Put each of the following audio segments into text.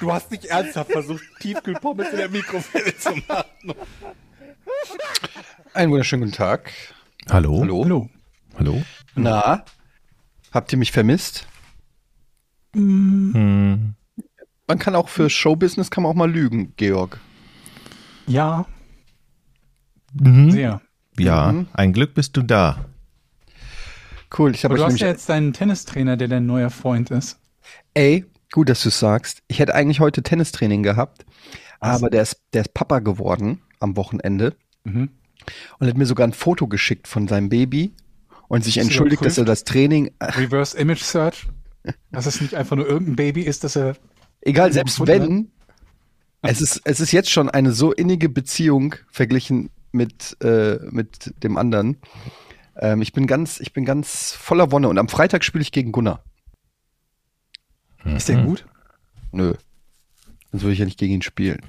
Du hast nicht ernsthaft versucht, Tiefkühlpommes in der Mikrowelle zu machen. Einen wunderschönen guten Tag. Hallo? Hallo. Hallo? Hallo? Na, habt ihr mich vermisst? Hm. Man kann auch für Showbusiness kann man auch mal lügen, Georg. Ja, Mhm. sehr. Ja, Mhm. ein Glück bist du da. Cool, ich habe du hast ja jetzt deinen Tennistrainer, der dein neuer Freund ist. Ey, gut, dass du es sagst. Ich hätte eigentlich heute Tennistraining gehabt, aber der ist, der ist Papa geworden am Wochenende Mhm. und hat mir sogar ein Foto geschickt von seinem Baby und sich entschuldigt, dass er das Training, Reverse Image Search. Dass es nicht einfach nur irgendein Baby ist, dass er. egal, selbst wenn, es ist, es ist jetzt schon eine so innige Beziehung verglichen mit, äh, mit dem anderen. Ähm, ich bin ganz, ich bin ganz voller Wonne und am Freitag spiele ich gegen Gunnar. Ist der gut? Nö. Sonst würde ich ja nicht gegen ihn spielen.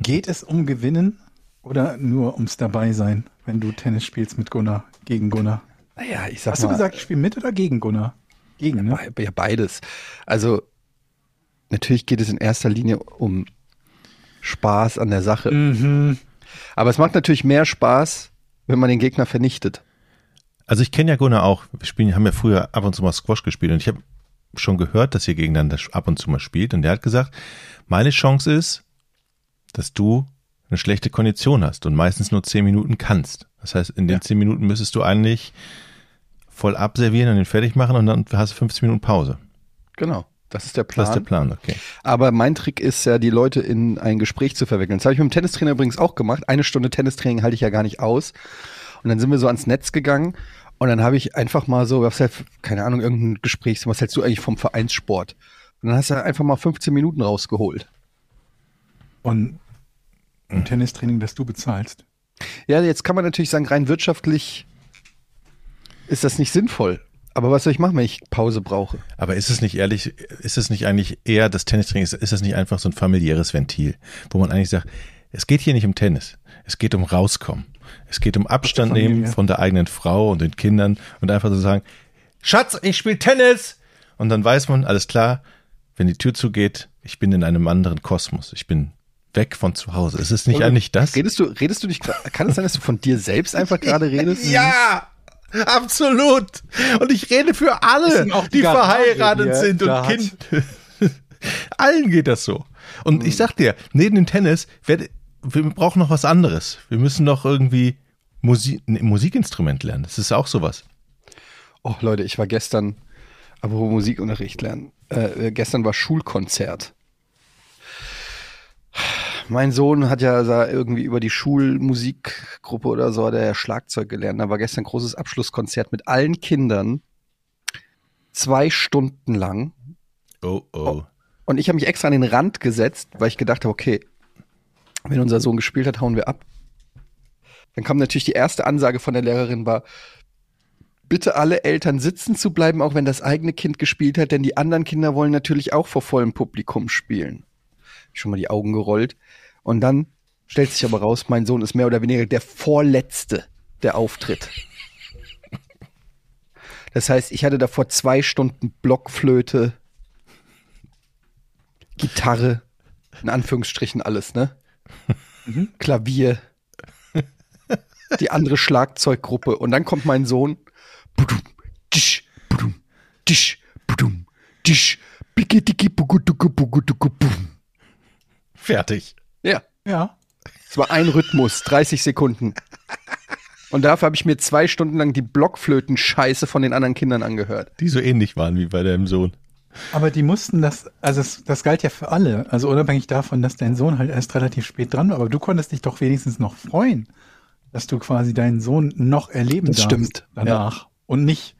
Geht es um Gewinnen oder nur ums Dabeisein, wenn du Tennis spielst mit Gunnar, gegen Gunnar? Naja, ich sag Hast mal. du gesagt, ich spiele mit oder gegen Gunnar? Gegen, ne? Ja, beides. Also, natürlich geht es in erster Linie um Spaß an der Sache. Mhm. Aber es macht natürlich mehr Spaß, wenn man den Gegner vernichtet. Also ich kenne ja Gunnar auch. Wir spielen, haben ja früher ab und zu mal Squash gespielt und ich habe schon gehört, dass ihr gegeneinander ab und zu mal spielt und der hat gesagt, meine Chance ist, dass du eine schlechte Kondition hast und meistens nur zehn Minuten kannst. Das heißt, in den Ja. zehn Minuten müsstest du eigentlich voll abservieren und den fertig machen und dann hast du 15 Minuten Pause. Genau. Das ist der Das Plan. ist der Plan, okay. Aber mein Trick ist ja, die Leute in ein Gespräch zu verwickeln. Das habe ich mit dem Tennistrainer übrigens auch gemacht. Eine Stunde Tennistraining halte ich ja gar nicht aus. Und dann sind wir so ans Netz gegangen und dann habe ich einfach mal so, was halt, keine Ahnung, irgendein Gespräch, was hältst du eigentlich vom Vereinssport? Und dann hast du einfach mal 15 Minuten rausgeholt. Und ein Tennistraining, das du bezahlst. Ja, jetzt kann man natürlich sagen, rein wirtschaftlich ist das nicht sinnvoll. Aber was soll ich machen, wenn ich Pause brauche? Aber ist es nicht ehrlich, ist es nicht eigentlich eher das Tennistraining, ist, ist das nicht einfach so ein familiäres Ventil, wo man eigentlich sagt, es geht hier nicht um Tennis, es geht um rauskommen. Es geht um Abstand nehmen von der eigenen Frau und den Kindern und einfach so sagen, Schatz, ich spiele Tennis! Und dann weiß man, alles klar, wenn die Tür zugeht, ich bin in einem anderen Kosmos. Ich bin weg von zu Hause. Ist es nicht Oder eigentlich das? Redest du, redest du nicht, kann es sein, dass du von dir selbst einfach gerade redest? Ja! Absolut! Und ich rede für alle, die die verheiratet er sind und. Kind. Allen geht das so. Und ich sag dir, neben dem Tennis, werd- wir brauchen noch was anderes. Wir müssen noch irgendwie Musik, ein Musikinstrument lernen. Das ist auch sowas. Oh Leute, ich war gestern, apropos Musikunterricht lernen, äh, gestern war Schulkonzert. Mein Sohn hat ja da irgendwie über die Schulmusikgruppe oder so, hat er ja Schlagzeug gelernt. Da war gestern ein großes Abschlusskonzert mit allen Kindern. Zwei Stunden lang. Oh, oh. Und ich habe mich extra an den Rand gesetzt, weil ich gedacht habe, okay, wenn unser Sohn gespielt hat, hauen wir ab. Dann kam natürlich die erste Ansage von der Lehrerin war, bitte alle Eltern sitzen zu bleiben, auch wenn das eigene Kind gespielt hat, denn die anderen Kinder wollen natürlich auch vor vollem Publikum spielen. Schon mal die Augen gerollt. Und dann stellt sich aber raus, mein Sohn ist mehr oder weniger der vorletzte, der auftritt. Das heißt, ich hatte davor zwei Stunden Blockflöte, Gitarre, in Anführungsstrichen alles, ne? Klavier, die andere Schlagzeuggruppe und dann kommt mein Sohn. Budum, tisch, budum, tisch, budum, tisch, bigidigi, bugudugu, bugudugu, bum. Fertig. Ja, Ja. es war ein Rhythmus, 30 Sekunden. Und dafür habe ich mir zwei Stunden lang die Blockflöten-Scheiße von den anderen Kindern angehört. Die so ähnlich waren wie bei deinem Sohn. Aber die mussten das, also es, das galt ja für alle. Also unabhängig davon, dass dein Sohn halt erst relativ spät dran war. Aber du konntest dich doch wenigstens noch freuen, dass du quasi deinen Sohn noch erleben Das darfst stimmt, danach. Und nicht,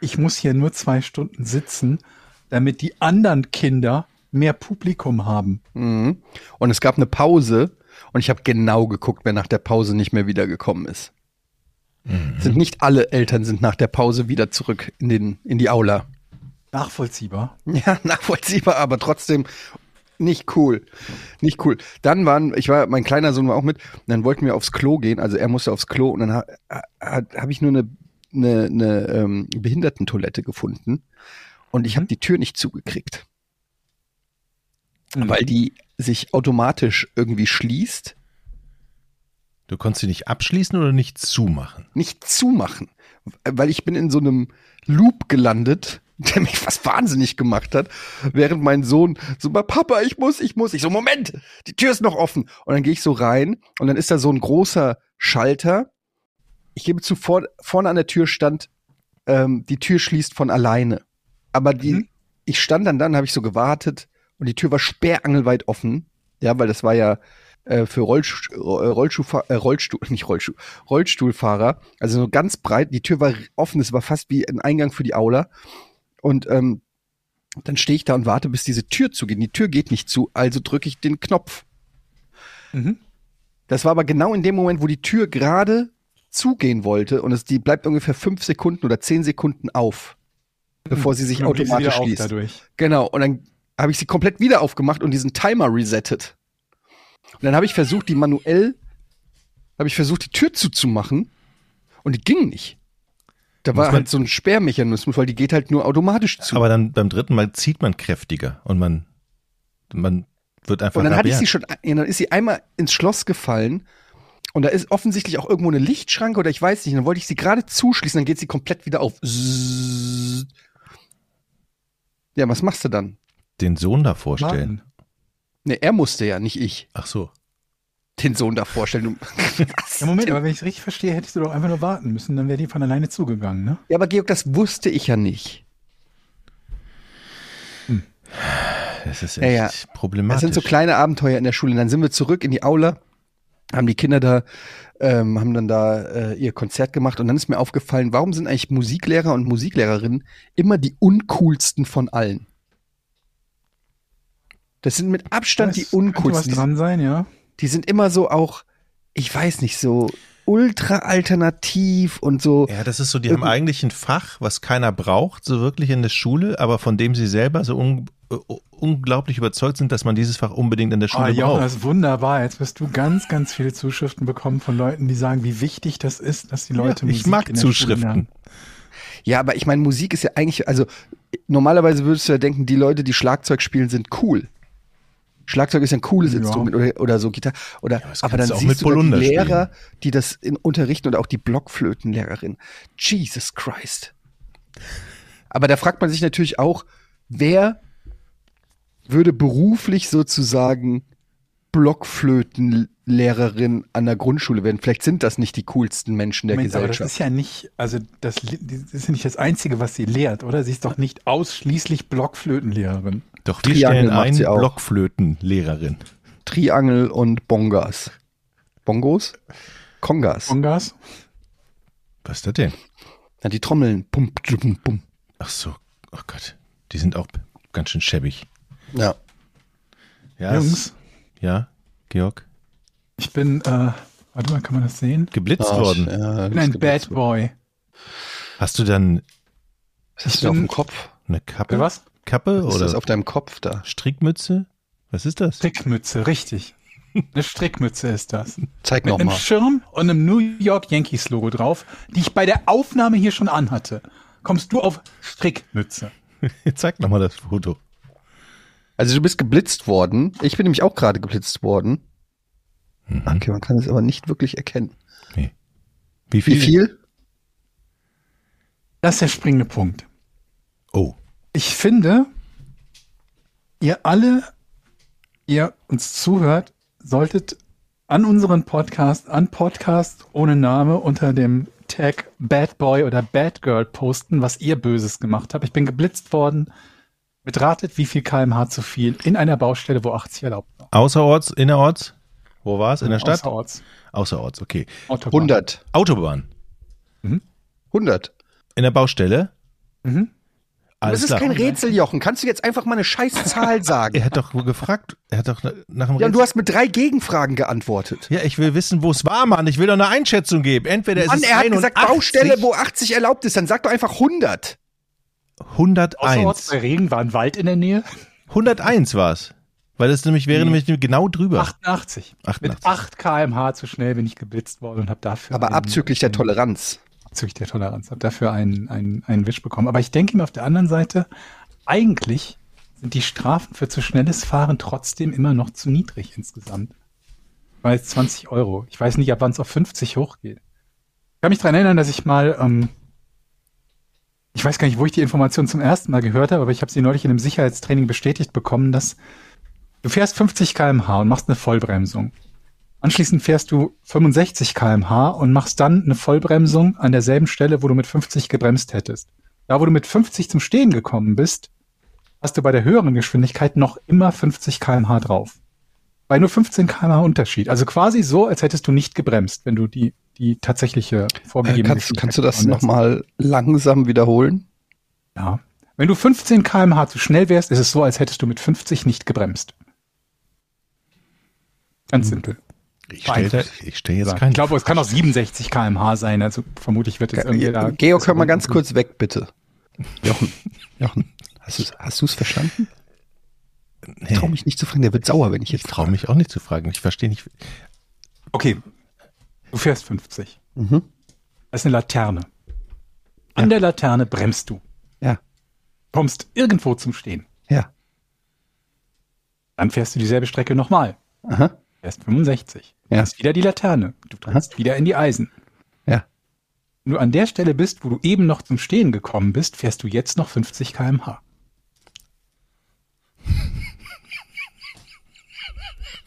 ich muss hier nur zwei Stunden sitzen, damit die anderen Kinder mehr Publikum haben. Mhm. Und es gab eine Pause Und ich habe genau geguckt, wer nach der Pause nicht mehr wiedergekommen ist. Sind nicht alle Eltern sind nach der Pause wieder zurück in, den, in die Aula. Nachvollziehbar. Ja, nachvollziehbar, aber trotzdem nicht cool. Nicht cool. Dann waren, ich war, mein kleiner Sohn war auch mit, und dann wollten wir aufs Klo gehen, also er musste aufs Klo und dann ha, ha, habe ich nur eine, eine, eine ähm, Behindertentoilette gefunden und ich habe die Tür nicht zugekriegt. Weil die sich automatisch irgendwie schließt, Du konntest sie nicht abschließen oder nicht zumachen? nicht zumachen. Weil ich bin in so einem Loop gelandet, der mich fast wahnsinnig gemacht hat, während mein Sohn so, Papa, ich muss, ich muss. Ich so, Moment, die Tür ist noch offen. Und dann gehe ich so rein und dann ist da so ein großer Schalter. Ich gebe zu, vor, vorne an der Tür stand, ähm, die Tür schließt von alleine. Aber die, Mhm. ich stand dann da und habe ich so gewartet und die Tür war sperrangelweit offen. Ja, weil das war ja äh, für Rollstuhl, Rollstuhl, äh, Rollstuhl, nicht Rollstuhl, Rollstuhlfahrer, also so ganz breit, die Tür war offen, es war fast wie ein Eingang für die Aula. Und ähm, dann stehe ich da und warte, bis diese Tür zugeht. Die Tür geht nicht zu, also drücke ich den Knopf. Mhm. Das war aber genau in dem Moment, wo die Tür gerade zugehen wollte und es, die bleibt ungefähr fünf Sekunden oder zehn Sekunden auf, bevor sie sich sie automatisch auf schließt. dadurch. Genau, und dann habe ich sie komplett wieder aufgemacht und diesen Timer resettet. Und dann habe ich versucht, die manuell, habe ich versucht, die Tür zuzumachen und die ging nicht. Da war halt so ein Sperrmechanismus, weil die geht halt nur automatisch zu. Aber dann beim dritten Mal zieht man kräftiger und man, man wird einfach und dann hatte ich sie schon, ja, dann ist sie einmal ins Schloss gefallen und da ist offensichtlich auch irgendwo eine Lichtschranke oder ich weiß nicht. Und dann wollte ich sie gerade zuschließen, dann geht sie komplett wieder auf. Ja, was machst du dann? den Sohn da vorstellen. Warten. Ne, er musste ja, nicht ich. Ach so. Den Sohn da vorstellen. Was? Ja, Moment, aber wenn ich es richtig verstehe, hättest du doch einfach nur warten müssen, dann wäre die von alleine zugegangen, ne? Ja, aber Georg, das wusste ich ja nicht. Das ist Ja, echt ja. problematisch. Das sind so kleine Abenteuer in der Schule. Und dann sind wir zurück in die Aula, haben die Kinder da, ähm, haben dann da äh, ihr Konzert gemacht und dann ist mir aufgefallen, warum sind eigentlich Musiklehrer und Musiklehrerinnen immer die uncoolsten von allen? Das sind mit Abstand die Das was uncoolsten. Die, dran sein, ja. Die sind immer so auch, ich weiß nicht, so ultra alternativ und so. Ja, das ist so, die haben eigentlich ein Fach, was keiner braucht, so wirklich in der Schule, aber von dem sie selber so un äh, unglaublich überzeugt sind, dass man dieses Fach unbedingt in der Oh, Schule Jochen, braucht. das ist wunderbar. Jetzt wirst du ganz, ganz viele Zuschriften bekommen von Leuten, die sagen, wie wichtig das ist, dass die Leute ich Musik mag in der Schule Zuschriften. Ja, aber ich meine, Musik ist ja eigentlich, also normalerweise würdest du ja denken, die Leute, die Schlagzeug spielen, sind cool. Schlagzeug ist ja ein cooles Ja. Instrument oder, oder so Gitarre. Oder, das aber dann siehst du die Lehrer, die das in unterrichten und auch die Blockflötenlehrerin. Jesus Christ. Aber da fragt man sich natürlich auch, wer würde beruflich sozusagen Blockflötenlehrerin an der Grundschule werden? Vielleicht sind das nicht die coolsten Menschen der Moment, aber das Gesellschaft. ist ja nicht, also das, das ist ja nicht das Einzige, was sie lehrt, oder? Sie ist doch nicht ausschließlich Blockflötenlehrerin. Doch wir Triangel stellen macht ein sie auch. Blockflötenlehrerin. Triangel und Bongas. Bongos? Kongas. Kongas? Was ist das denn? Ja, die Trommeln. Pum, pum, pum. Ach so, oh Gott, die sind auch ganz schön schäbig. Ja. Ja, Jungs, ja, Georg, ich bin, äh, warte mal, kann man das sehen? geblitzt Ah, worden. Ja, Ich bin ein Bad Boy. Hast du dann Was hast du auf dem Kopf? eine Kappe? Was? Kappe Was ist das oder auf deinem Kopf da? Strickmütze? Was ist das? Strickmütze, richtig. Eine Strickmütze ist das. Zeig Mit noch einem. Schirm und einem New York Yankees Logo drauf, die ich bei der Aufnahme hier schon anhatte. Kommst du auf Strickmütze? Zeig nochmal das Foto. Also du bist geblitzt worden. Ich bin nämlich auch gerade geblitzt worden. Mhm. Okay, man kann es aber nicht wirklich erkennen. Wie Wie viel? viel? Das ist der springende Punkt. Oh, Ich finde, ihr alle, ihr uns zuhört, solltet an unseren Podcast, an Podcast ohne Name unter dem Tag Bad Boy oder Bad Girl posten, was ihr Böses gemacht habt. Ich bin geblitzt worden. Betratet, wie viel kmh zu viel in einer Baustelle, wo 80 erlaubt war. außerorts, innerorts? Wo war es? In der Stadt? Außerorts. Außerorts, okay. Autobahn. 100. Autobahn. 100. In der Baustelle? Mhm. Alles das ist klar. kein Rätsel, Jochen. Kannst du jetzt einfach mal eine scheiß Zahl sagen? Er hat doch wohl gefragt, er hat doch nach dem Ja, und du Rätsel- hast mit drei Gegenfragen geantwortet. Ja, ich will wissen, wo es war, Mann. Ich will doch eine Einschätzung geben. Entweder Mann, ist es er hat gesagt, 81, Baustelle, wo 80 erlaubt ist. Dann sag doch einfach 100. 101. Außerorts bei Regen war ein Wald in der Nähe. 101 war's. Weil das nämlich wäre nämlich genau drüber. 88. 88. Mit 8 kmh zu schnell bin ich geblitzt worden und habe dafür. Aber einen- abzüglich der Toleranz. Abzüglich der Toleranz, habe dafür einen, einen, einen Wisch bekommen. Aber ich denke mir auf der anderen Seite, eigentlich sind die Strafen für zu schnelles Fahren trotzdem immer noch zu niedrig insgesamt. Weil es 20 Euro. Ich weiß nicht, ab wann es auf 50 hochgeht. Ich kann mich daran erinnern, dass ich mal, ähm, ich weiß gar nicht, wo ich die Information zum ersten Mal gehört habe, aber ich habe sie neulich in einem Sicherheitstraining bestätigt bekommen, dass du fährst 50 km/h und machst eine Vollbremsung. Anschließend fährst du 65 km/h und machst dann eine Vollbremsung an derselben Stelle, wo du mit 50 gebremst hättest. Da, wo du mit 50 zum Stehen gekommen bist, hast du bei der höheren Geschwindigkeit noch immer 50 km/h drauf. Bei nur 15 km/h Unterschied. Also quasi so, als hättest du nicht gebremst, wenn du die, die tatsächliche Äh, vorgegebene kannst, kannst du das nochmal langsam wiederholen? Ja. Wenn du 15 km/h zu schnell wärst, ist es so, als hättest du mit 50 nicht gebremst. Ganz simpel. Ich stelle da, ich stell jetzt Ich keinen. glaube, es kann auch 67 km/h sein. Also vermutlich wird es irgendwie da. Georg, hör mal ganz kurz weg, bitte. Jochen, Jochen, hast du hast du's verstanden? Ich trau mich nicht zu fragen, der wird sauer, wenn ich ich jetzt traue mich auch nicht zu fragen. Ich verstehe nicht. Okay. Du fährst 50. Mhm. Das ist eine Laterne. An der Laterne bremst du. Ja, Kommst irgendwo zum Stehen. ja. Dann fährst du dieselbe Strecke nochmal. Aha, Fährst 65. Ja. Hast wieder die Laterne. Du trittst wieder in die Eisen. ja. Wenn du an der Stelle bist, wo du eben noch zum Stehen gekommen bist, fährst du jetzt noch 50 km/h.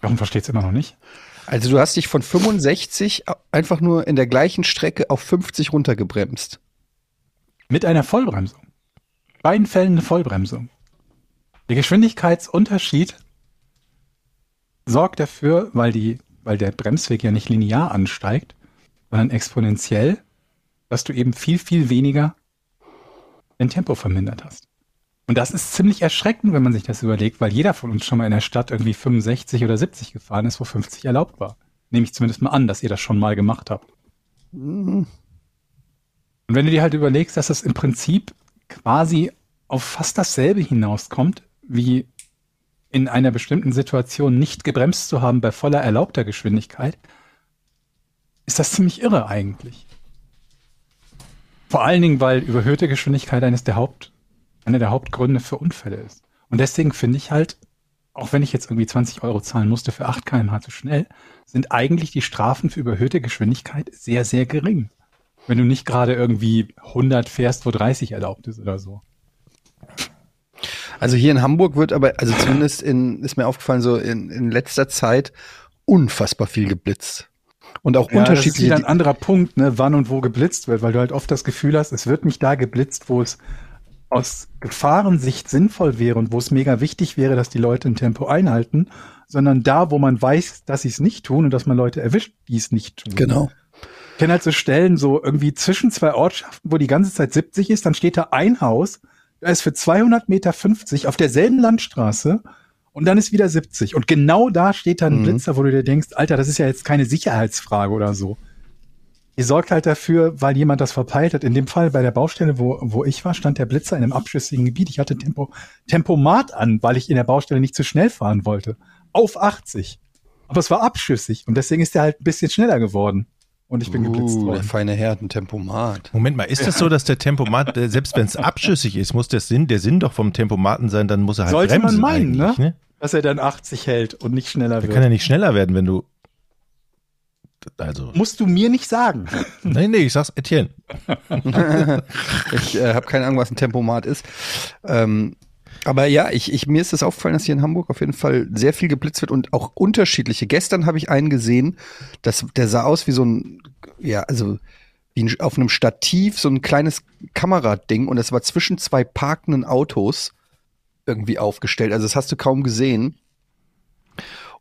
Warum versteht's immer noch nicht? Also du hast dich von 65 einfach nur in der gleichen Strecke auf 50 runtergebremst. Mit einer Vollbremsung. In beiden Fällen eine Vollbremsung. Der Geschwindigkeitsunterschied sorgt dafür, weil, die, weil der Bremsweg ja nicht linear ansteigt, sondern exponentiell, dass du eben viel, viel weniger dein Tempo vermindert hast. Und das ist ziemlich erschreckend, wenn man sich das überlegt, weil jeder von uns schon mal in der Stadt irgendwie 65 oder 70 gefahren ist, wo 50 erlaubt war. Nehme ich zumindest mal an, dass ihr das schon mal gemacht habt. Und wenn du dir halt überlegst, dass es im Prinzip quasi auf fast dasselbe hinauskommt, wie in einer bestimmten Situation nicht gebremst zu haben bei voller erlaubter Geschwindigkeit, ist das ziemlich irre eigentlich. Vor allen Dingen, weil überhöhte Geschwindigkeit eines der Haupt, einer der Hauptgründe für Unfälle ist. Und deswegen finde ich halt, auch wenn ich jetzt irgendwie 20 Euro zahlen musste für 8 kmh zu schnell, sind eigentlich die Strafen für überhöhte Geschwindigkeit sehr, sehr gering. Wenn du nicht gerade irgendwie 100 fährst, wo 30 erlaubt ist oder so. Also hier in Hamburg wird aber, also zumindest in, ist mir aufgefallen, so in, in letzter Zeit unfassbar viel geblitzt. Und auch Ja, das ist unterschiedliche. wieder ein anderer Punkt, ne, wann und wo geblitzt wird, weil du halt oft das Gefühl hast, es wird nicht da geblitzt, wo es aus Gefahrensicht sinnvoll wäre und wo es mega wichtig wäre, dass die Leute ein Tempo einhalten, sondern da, wo man weiß, dass sie es nicht tun und dass man Leute erwischt, die es nicht tun. genau. Ich kenne halt so Stellen, so irgendwie zwischen zwei Ortschaften, wo die ganze Zeit 70 ist, dann steht da ein Haus, da ist für 200 Meter 50 auf derselben Landstraße und dann ist wieder 70. Und genau da steht dann ein Mhm. Blitzer, wo du dir denkst, Alter, das ist ja jetzt keine Sicherheitsfrage oder so. Ihr sorgt halt dafür, weil jemand das verpeilt hat. In dem Fall bei der Baustelle, wo, wo ich war, stand der Blitzer in einem abschüssigen Gebiet. Ich hatte Tempo, Tempomat an, weil ich in der Baustelle nicht zu schnell fahren wollte. Auf 80. Aber es war abschüssig und deswegen ist der halt ein bisschen schneller geworden. Und ich bin geblitzt Uh, der worden. feine Herr hat ein Tempomat. Moment mal, ist das so, dass der Tempomat, selbst wenn es abschüssig ist, muss der Sinn, der Sinn doch vom Tempomaten sein, dann muss er halt Sollte man bremsen meinen, eigentlich, ne? Dass er dann 80 hält und nicht schneller Der wird. kann ja nicht schneller werden, wenn du. Also. Musst du mir nicht sagen. Nee, nee, ich sag's Etienne. Ich äh, habe keine Ahnung, was ein Tempomat ist. Ähm, aber ja, ich, ich, mir ist das aufgefallen, dass hier in Hamburg auf jeden Fall sehr viel geblitzt wird und auch unterschiedliche. Gestern habe ich einen gesehen, das, der sah aus wie so ein, ja, also wie ein, auf einem Stativ, so ein kleines Kamerading und das war zwischen zwei parkenden Autos irgendwie aufgestellt. Also das hast du kaum gesehen.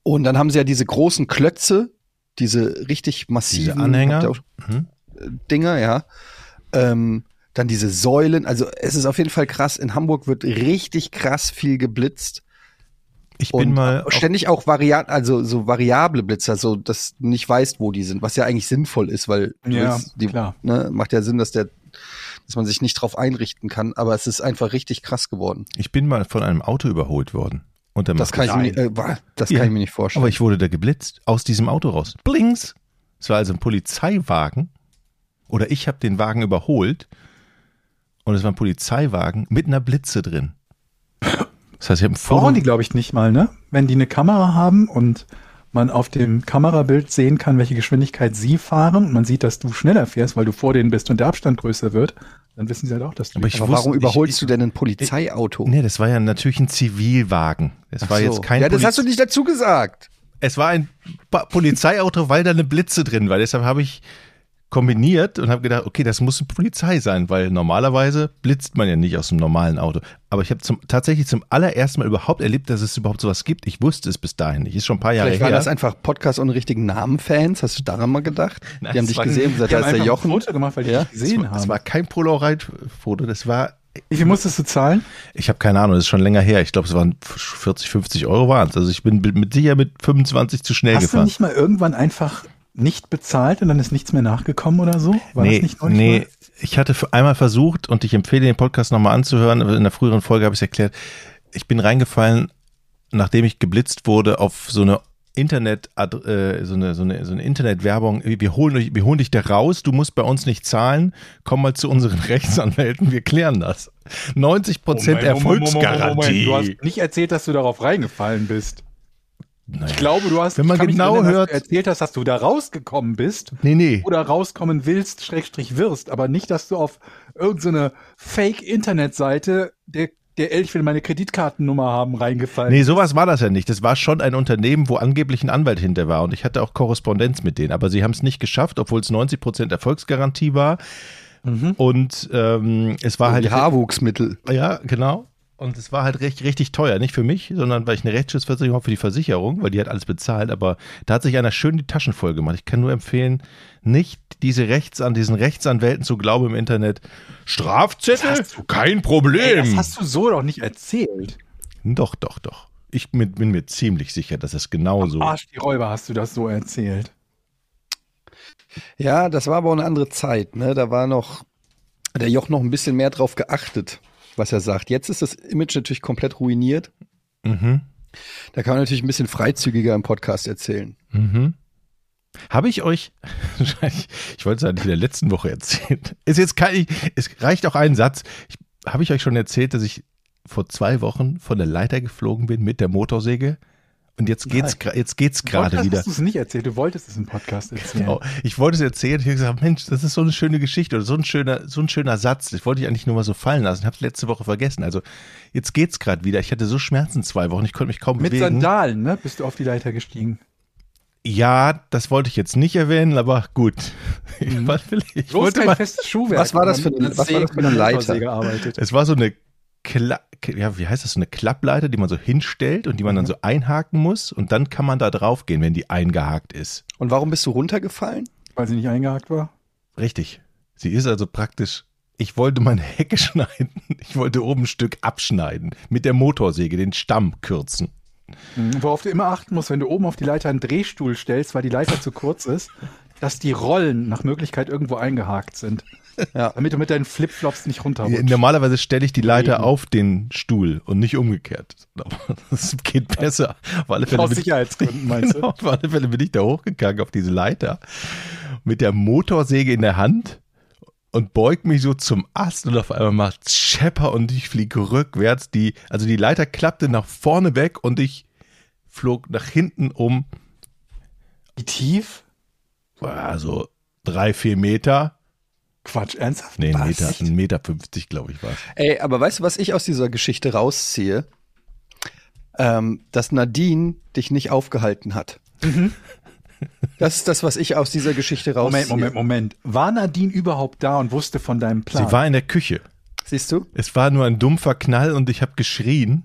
Und dann haben sie ja diese großen Klötze, diese richtig massiven Anhänger? habt ihr auch- Mhm. Dinger, ja. Ähm, Dann diese Säulen. Also es ist auf jeden Fall krass. In Hamburg wird richtig krass viel geblitzt. Ich bin Und mal. Ständig auch Variat, also so variable Blitzer, so dass du nicht weißt, wo die sind, was ja eigentlich sinnvoll ist, weil du Ja, willst, die, klar. Ne, macht ja Sinn, dass der, dass man sich nicht drauf einrichten kann, aber es ist einfach richtig krass geworden. ich bin mal von einem Auto überholt worden. Und der Das macht kann ich mir, nicht- äh, das Ja, kann ich mir nicht vorstellen. Aber ich wurde da geblitzt, aus diesem Auto raus. Blings! Es war also ein Polizeiwagen. Oder ich habe den Wagen überholt. Und es war ein Polizeiwagen mit einer Blitze drin. Das heißt, ich habe ein Foto. Brauchen die, glaube ich, nicht mal, ne? Wenn die eine Kamera haben und man auf dem Kamerabild sehen kann, welche Geschwindigkeit sie fahren und man sieht, dass du schneller fährst, weil du vor denen bist und der Abstand größer wird, dann wissen sie halt auch, dass du Aber ich aber wusste- warum überholst ich- du denn ein Polizeiauto? Nee, das war ja natürlich ein Zivilwagen. Das Ach war so. jetzt kein Ja, das Poliz- hast du nicht dazu gesagt. Es war ein Pa- Polizeiauto, weil da eine Blitze drin war. Deshalb habe ich kombiniert und habe gedacht, okay, das muss eine Polizei sein, weil normalerweise blitzt man ja nicht aus einem normalen Auto. Aber ich habe zum, tatsächlich zum allerersten Mal überhaupt erlebt, dass es überhaupt sowas gibt. Ich wusste es bis dahin nicht. Ist schon ein paar Jahre Vielleicht waren her. das einfach Podcast ohne richtigen Namen-Fans. Hast du daran mal gedacht? Nein, die haben das dich gesehen und gesagt, Die da haben ist der Jochen. ein Foto gemacht, weil die Ja? dich gesehen das, war, das haben. war kein Polaroid-Foto, das war, Wie viel musstest du zahlen? ich habe keine Ahnung, das ist schon länger her. Ich glaube, es waren 40, 50 Euro waren es. Also ich bin mit sicher mit 25 zu schnell Hast du gefahren. nicht mal irgendwann einfach nicht bezahlt und dann ist nichts mehr nachgekommen oder so? War nee, das nicht neulich nee, mal? ich hatte für einmal versucht und ich empfehle den Podcast nochmal anzuhören. In der früheren Folge habe ich es erklärt. Ich bin reingefallen, nachdem ich geblitzt wurde, auf so eine Internet, äh, so eine, so eine, so eine Internetwerbung. Wir holen, dich- wir holen dich da raus. Du musst bei uns nicht zahlen. Komm mal zu unseren Rechtsanwälten. Wir klären das. 90 Prozent Moment, Moment, Moment, Erfolgsgarantie. Du hast nicht erzählt, dass du darauf reingefallen bist. Naja. Ich glaube, du hast, Wenn man ich kann mich genau erinnern, dass hört- du erzählt hast, dass du da rausgekommen bist Nee, nee. oder rauskommen willst, Schrägstrich wirst, aber nicht, dass du auf irgendeine Fake-Internetseite, der, der L, ich will meine Kreditkartennummer haben, reingefallen Nee, sowas war das ja nicht. Das war schon ein Unternehmen, wo angeblich ein Anwalt hinter war. Und ich hatte auch Korrespondenz mit denen. Aber sie haben es nicht geschafft, obwohl es 90% Erfolgsgarantie war. Und ähm, es war halt. die Haarwuchsmittel. Ja, genau. Und es war halt recht, richtig teuer. Nicht für mich, sondern weil ich eine Rechtsschutzversicherung habe für die Versicherung, weil die hat alles bezahlt. Aber da hat sich einer schön die Taschen voll gemacht. Ich kann nur empfehlen, nicht diese Rechts an diesen Rechtsanwälten zu glauben im Internet. Strafzettel? Kein Ey, Problem. das hast du so doch nicht erzählt. Doch, doch, doch. Ich bin, bin mir ziemlich sicher, dass es genau so Arsch die Räuber hast du das so erzählt. Ja, das war aber auch eine andere Zeit. Ne? Da war noch der Joch noch ein bisschen mehr drauf geachtet, was er sagt. Jetzt ist das Image natürlich komplett ruiniert. Mhm. Da kann man natürlich ein bisschen freizügiger im Podcast erzählen. Mhm. Habe ich euch, ich, wollte es eigentlich in der letzten Woche erzählen. Ist jetzt kein, es reicht auch ein Satz. Ich, habe ich euch schon erzählt, dass ich vor zwei Wochen von der Leiter geflogen bin mit der Motorsäge? Und jetzt geht's, jetzt geht's gerade wieder. hast du es nicht erzählt, du wolltest es im Podcast erzählen. Genau. Ich wollte es erzählen, ich habe gesagt, Mensch, das ist so eine schöne Geschichte oder so ein schöner, so ein schöner Satz. Das wollte ich eigentlich nur mal so fallen lassen. Ich habe es letzte Woche vergessen. Also jetzt geht's gerade wieder. Ich hatte so Schmerzen zwei Wochen, ich konnte mich kaum Mit bewegen. Sandalen, ne? Bist du auf die Leiter gestiegen. Ja, das wollte ich jetzt nicht erwähnen, aber gut. Was will ich? ich wollte mal, festes Schuhwerk. Was war das für eine- was war das für eine mit Leiter? Es war so eine Kla ja, wie heißt das, so eine Klappleiter, die man so hinstellt und die man dann so einhaken muss und dann kann man da drauf gehen, wenn die eingehakt ist. Und warum bist du runtergefallen? Weil sie nicht eingehakt war. Richtig. Sie ist also praktisch, ich wollte meine Hecke schneiden, ich wollte oben ein Stück abschneiden, mit der Motorsäge den Stamm kürzen. Mhm. Worauf du immer achten musst, wenn du oben auf die Leiter einen Drehstuhl stellst, weil die Leiter zu kurz ist, dass die Rollen nach Möglichkeit irgendwo eingehakt sind. Ja. Damit du mit deinen Flipflops nicht runterrutschst. Normalerweise stelle ich die Leiter auf den Stuhl und nicht umgekehrt. Das geht besser. Auf alle Fälle Aus Sicherheitsgründen, meinst du? Genau, auf alle Fälle bin ich da hochgegangen auf diese Leiter mit der Motorsäge in der Hand und beug mich so zum Ast und auf einmal macht Schepper und ich fliege rückwärts. Die, also die Leiter klappte nach vorne weg und ich flog nach hinten um, Wie tief? also drei, vier Meter. Quatsch, ernsthaft? Nee, ein? Meter, ein Meter fünfzig, glaube ich, war es. Ey, aber weißt du, was ich aus dieser Geschichte rausziehe? Ähm, dass Nadine dich nicht aufgehalten hat. Das ist das, was ich aus dieser Geschichte rausziehe. Moment, Moment, Moment. War Nadine überhaupt da und wusste von deinem Plan? Sie war in der Küche. Siehst du? Es war nur ein dumpfer Knall und ich habe geschrien.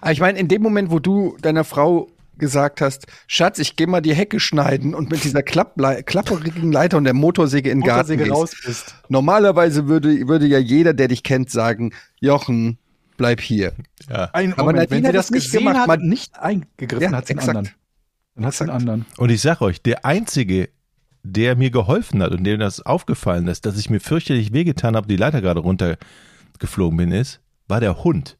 Aber ich meine, in dem Moment, wo du deiner Frau gesagt hast, Schatz, ich geh mal die Hecke schneiden und mit dieser Klapple klapperigen Leiter und der Motorsäge in den Garten gehst. bist. Normalerweise würde, würde ja jeder, der dich kennt, sagen, Jochen, bleib hier. Ja. Ein Aber Moment, Nadine wenn sie hat das das nicht gesehen gemacht, hat man- nicht eingegriffen, Ja, hat exakt. anderen. Dann einen Exakt. anderen. Und ich sag euch, der einzige, der mir geholfen hat und dem das aufgefallen ist, dass ich mir fürchterlich wehgetan habe, die Leiter gerade runtergeflogen bin, ist, war der Hund.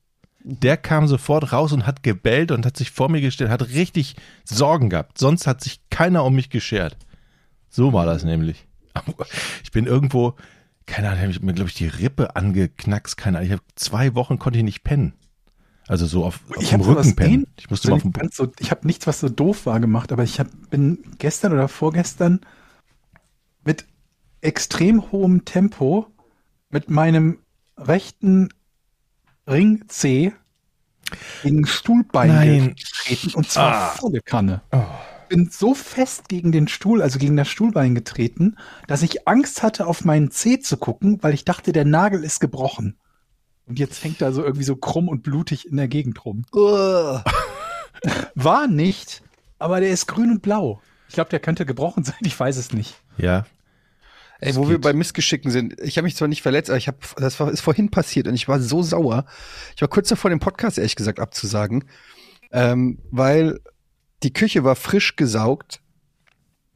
Der kam sofort raus und hat gebellt und hat sich vor mir gestellt, hat richtig Sorgen gehabt. Sonst hat sich keiner um mich geschert. So war das nämlich. Ich bin irgendwo, keine Ahnung, ich hab mir, glaube ich, die Rippe angeknackst, keine Ahnung. Ich habe zwei Wochen konnte ich nicht pennen. Also so auf, auf Ich dem habe Rücken pennen. Ich musste mal auf dem so, ich habe nichts, was so doof war gemacht, aber ich hab, bin gestern oder vorgestern mit extrem hohem Tempo mit meinem rechten Ring C gegen ein Stuhlbein getreten und zwar Ah. volle Kanne. Bin so fest gegen den Stuhl, also gegen das Stuhlbein getreten, dass ich Angst hatte, auf meinen C zu gucken, weil ich dachte, der Nagel ist gebrochen. Und jetzt hängt er so irgendwie so krumm und blutig in der Gegend rum. War nicht, aber der ist grün und blau. Ich glaube, der könnte gebrochen sein, ich weiß es nicht. Ja, Ey, wo wir bei Missgeschicken sind, ich habe mich zwar nicht verletzt, aber ich habe, das war, ist vorhin passiert und ich war so sauer. Ich war kurz davor, den Podcast ehrlich gesagt abzusagen, ähm, weil die Küche war frisch gesaugt.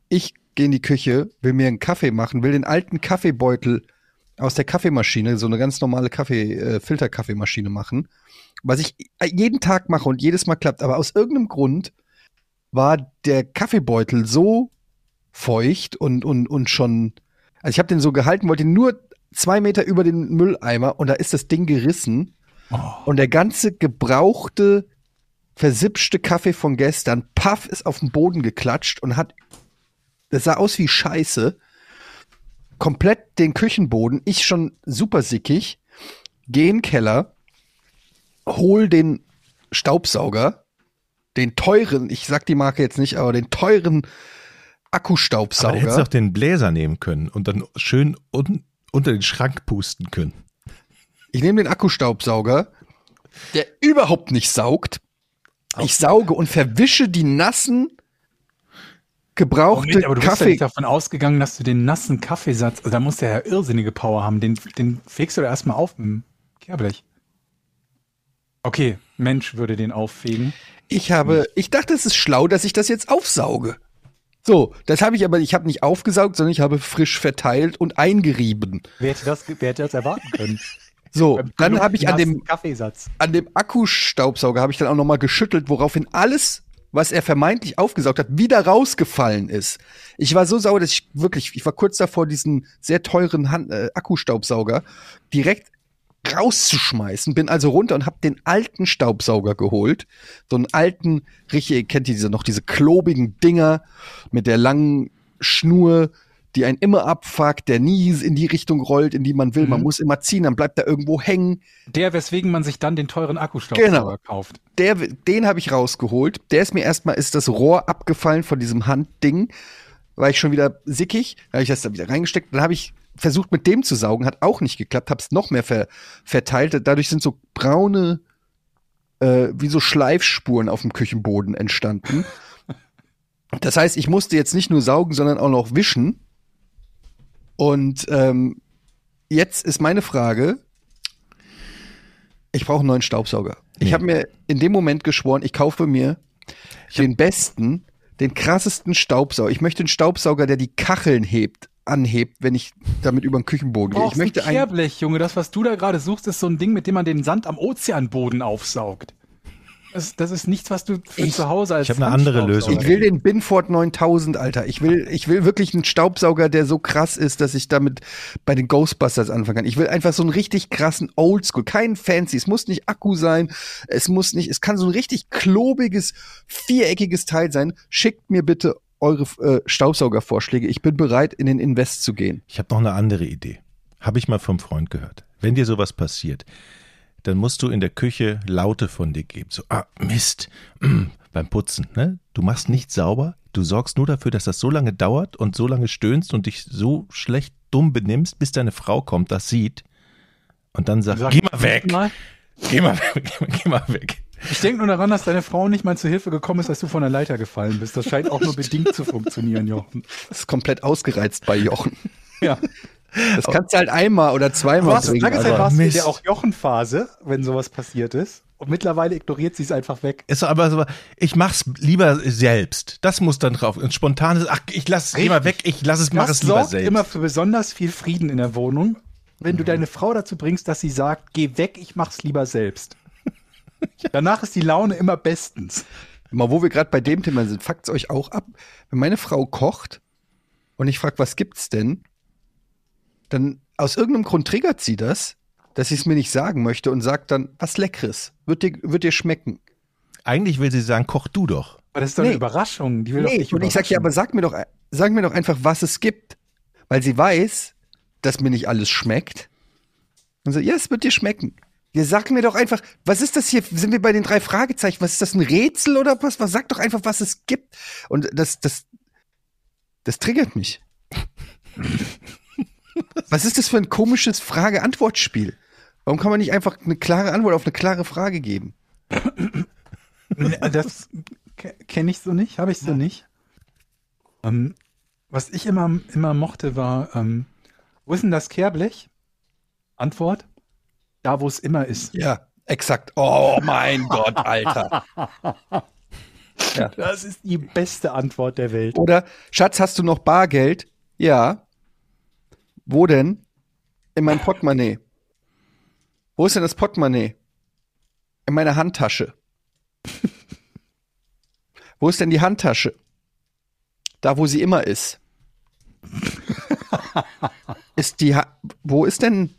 Ich gehe in die Küche, will mir einen Kaffee machen, will den alten Kaffeebeutel aus der Kaffeemaschine, so eine ganz normale Kaffee, äh, Filterkaffeemaschine machen, was ich jeden Tag mache und jedes Mal klappt. Aber aus irgendeinem Grund war der Kaffeebeutel so feucht und, und, und schon also ich habe den so gehalten, wollte ihn nur zwei Meter über den Mülleimer und da ist das Ding gerissen. Und der ganze gebrauchte, versipschte Kaffee von gestern, paff, ist auf den Boden geklatscht und hat, das sah aus wie Scheiße. Komplett den Küchenboden, ich schon super sickig, geh in den Keller, hol den Staubsauger, den teuren, ich sag die Marke jetzt nicht, aber den teuren Aber du hättest Akkustaubsauger. doch den Bläser nehmen können und dann schön un unter den Schrank pusten können. Ich nehme den Akkustaubsauger, der überhaupt nicht saugt. Ich sauge und verwische die nassen, gebrauchte Moment, aber du bist ja Kaffee. nicht davon ausgegangen, dass du den nassen Kaffeesatz, also da muss der ja irrsinnige Power haben, den, den fegst du da erstmal auf mit dem Kehrblech. Okay, Mensch würde den auffegen. Ich habe, ich dachte, es ist schlau, dass ich das jetzt aufsauge. So, das habe ich aber, ich habe nicht aufgesaugt, sondern ich habe frisch verteilt und eingerieben. Wer hätte das, wer hätte das erwarten können? So, dann habe ich an dem, Kaffeesatz. an dem Akkustaubsauger habe ich dann auch noch mal geschüttelt, woraufhin alles, was er vermeintlich aufgesaugt hat, wieder rausgefallen ist. Ich war so sauer, dass ich wirklich, ich war kurz davor, diesen sehr teuren Hand, äh, Akkustaubsauger direkt rauszuschmeißen. Bin also runter und habe den alten Staubsauger geholt, so einen alten, richtig, kennt ihr diese noch diese klobigen Dinger mit der langen Schnur, die einen immer abfuckt, der nie in die Richtung rollt, in die man will. Man Mhm. muss immer ziehen, dann bleibt er irgendwo hängen. Der, weswegen man sich dann den teuren Akkustaubsauger Genau. kauft. der, den habe ich rausgeholt. Der ist mir erstmal, ist das Rohr abgefallen von diesem Handding. War ich schon wieder sickig. Da habe ich das da wieder reingesteckt. Dann habe ich versucht, mit dem zu saugen. Hat auch nicht geklappt. Habe es noch mehr ver verteilt. Dadurch sind so braune, äh, wie so Schleifspuren auf dem Küchenboden entstanden. Das heißt, ich musste jetzt nicht nur saugen, sondern auch noch wischen. Und ähm, jetzt ist meine Frage, ich brauche einen neuen Staubsauger. Ich Nee. habe mir in dem Moment geschworen, ich kaufe mir den besten, den krassesten Staubsauger. Ich möchte einen Staubsauger, der die Kacheln hebt, anhebt, wenn ich damit über den Küchenboden gehe. Ich möchte ein. Kehrblech, Junge. Das, was du da gerade suchst, ist so ein Ding, mit dem man den Sand am Ozeanboden aufsaugt. Das, das ist nichts, was du für Ich- zu Hause als ich hab eine andere Lösung. Ich will den Binford 9000, Alter. Ich will, ich will wirklich einen Staubsauger, der so krass ist, dass ich damit bei den Ghostbusters anfangen kann. Ich will einfach so einen richtig krassen Oldschool, keinen fancy. Es muss nicht Akku sein. Es muss nicht, es kann so ein richtig klobiges, viereckiges Teil sein. Schickt mir bitte eure äh, Staubsaugervorschläge. Ich bin bereit, in den Invest zu gehen. Ich habe noch eine andere Idee. Habe ich mal vom Freund gehört. Wenn dir sowas passiert, dann musst du in der Küche Laute von dir geben. So, ah, Mist, beim Putzen. Ne? Du machst nicht sauber, du sorgst nur dafür, dass das so lange dauert und so lange stöhnst und dich so schlecht dumm benimmst, bis deine Frau kommt, das sieht und dann sagt, Sag- geh mal weg, Mal. geh mal weg, geh mal weg. Ich denke nur daran, dass deine Frau nicht mal zu Hilfe gekommen ist, als du von der Leiter gefallen bist. Das scheint auch nur bedingt zu funktionieren, Jochen. Das ist komplett ausgereizt bei Jochen. Ja. Das kannst du halt einmal oder zweimal Was? bringen. Lange Zeit warst du in der auch Jochen-Phase, wenn sowas passiert ist. Und mittlerweile ignoriert sie es einfach weg. Ist aber so, ich mach's lieber selbst. Das muss dann drauf. Und spontanes, ach, ich lass es, mal weg, ich lass es, mach Das es lieber sorgt selbst. immer für besonders viel Frieden in der Wohnung, wenn du deine Frau dazu bringst, dass sie sagt, geh weg, ich mach's lieber selbst. Danach ist die Laune immer bestens. Mal, wo wir gerade bei dem Thema sind, fuckt's euch auch ab. Wenn meine Frau kocht und ich frage, was gibt's denn, dann aus irgendeinem Grund triggert sie das, dass sie es mir nicht sagen möchte und sagt dann, was Leckeres, wird dir, wird dir schmecken. Eigentlich will sie sagen, koch du doch. Aber das ist doch Nee. eine Überraschung. Die will doch Nee, nicht und ich sag ja, aber sag mir doch, sag mir doch einfach, was es gibt. Weil sie weiß, dass mir nicht alles schmeckt. Und so, ja, es wird dir schmecken. Ja, sag mir doch einfach, was ist das hier? Sind wir bei den drei Fragezeichen? Was ist das, ein Rätsel oder was? Was sag doch einfach, was es gibt. Und das, das, das triggert mich. was ist das für ein komisches Frage-Antwort-Spiel? Warum kann man nicht einfach eine klare Antwort auf eine klare Frage geben? Das kenne ich so nicht, habe ich so nicht. Ähm, was ich immer, immer mochte, war, ähm, wo ist denn das Kehrblech? Antwort, da wo es immer ist. Ja, exakt. Oh mein Gott, Alter. Das ist die beste Antwort der Welt. Oder, Schatz, hast du noch Bargeld? Ja. Wo denn? In meinem Portemonnaie. Wo ist denn das Portemonnaie? In meiner Handtasche. wo ist denn die Handtasche? Da, wo sie immer ist. ist die, ha wo ist denn,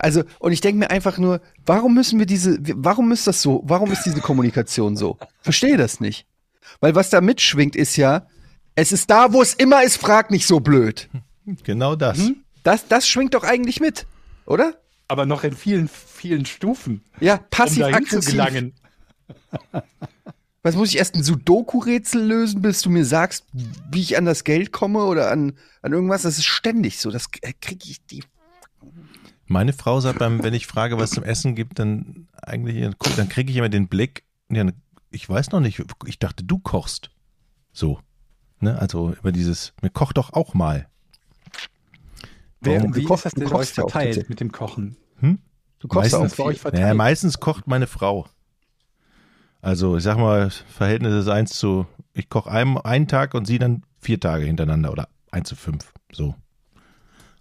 also, und ich denke mir einfach nur, warum müssen wir diese, warum ist das so, warum ist diese Kommunikation so? Verstehe das nicht. Weil was da mitschwingt ist ja, es ist da, wo es immer ist, frag nicht so blöd. Genau das. Das, das schwingt doch eigentlich mit, oder? Aber noch in vielen, vielen Stufen, Ja, um dahin zu passiv-aggressiv. gelangen. Was muss ich erst ein Sudoku-Rätsel lösen, bis du mir sagst, wie ich an das Geld komme oder an, an irgendwas? Das ist ständig so. Das kriege ich die. Meine Frau sagt beim, wenn ich frage, was zum Essen gibt, dann eigentlich, dann kriege ich immer den Blick, ja, ich weiß noch nicht, ich dachte, du kochst. So. Ne? Also über dieses, mir koch doch auch mal. Wer, Warum? wie kochst- ist das denn bei euch verteilt mit dem Kochen? Du kochst Meistens auch bei euch verteilt? Naja, meistens kocht meine Frau. Also ich sag mal, Verhältnis ist eins zu, ich koche einen, einen Tag und sie dann vier Tage hintereinander oder eins zu fünf. So.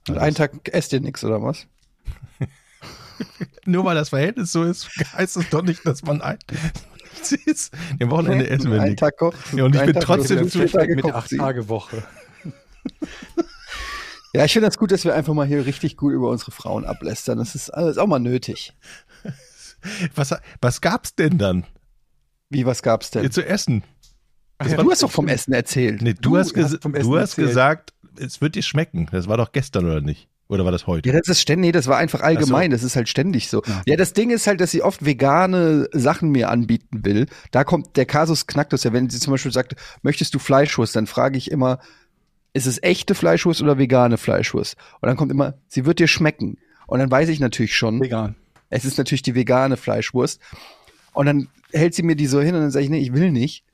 Und einen Tag esst ihr nichts oder was? Nur weil das Verhältnis so ist, heißt es doch nicht, dass man ein. Siehst, Dem Wochenende essen wir nicht. Tag kocht. Ja, und ich bin Tag trotzdem kocht, zu vier Tage mit der kocht sie. Acht-Tage-Woche. Ja, ich finde das gut, dass wir einfach mal hier richtig gut über unsere Frauen ablästern. Das ist alles auch mal nötig. Was, was gab's denn dann Wie, was gab's denn? hier zu essen? du hast doch vom Essen erzählt. Nee, du, Du hast, hast du hast gesagt, es wird dir schmecken. Das war doch gestern oder nicht? Oder war das heute? Ja, das ist ständig, nee, das war einfach allgemein, das ist halt ständig so. Ja. das Ding ist halt, dass sie oft vegane Sachen mir anbieten will. Da kommt der Kasus Knacktus ja, wenn sie zum Beispiel sagt, möchtest du Fleischwurst, dann frage ich immer, ist es echte Fleischwurst oder vegane Fleischwurst? Und dann kommt immer, sie wird dir schmecken. Und dann weiß ich natürlich schon, Vegan. es ist natürlich die vegane Fleischwurst. Und dann hält sie mir die so hin und dann sage ich, nee, ich will nicht.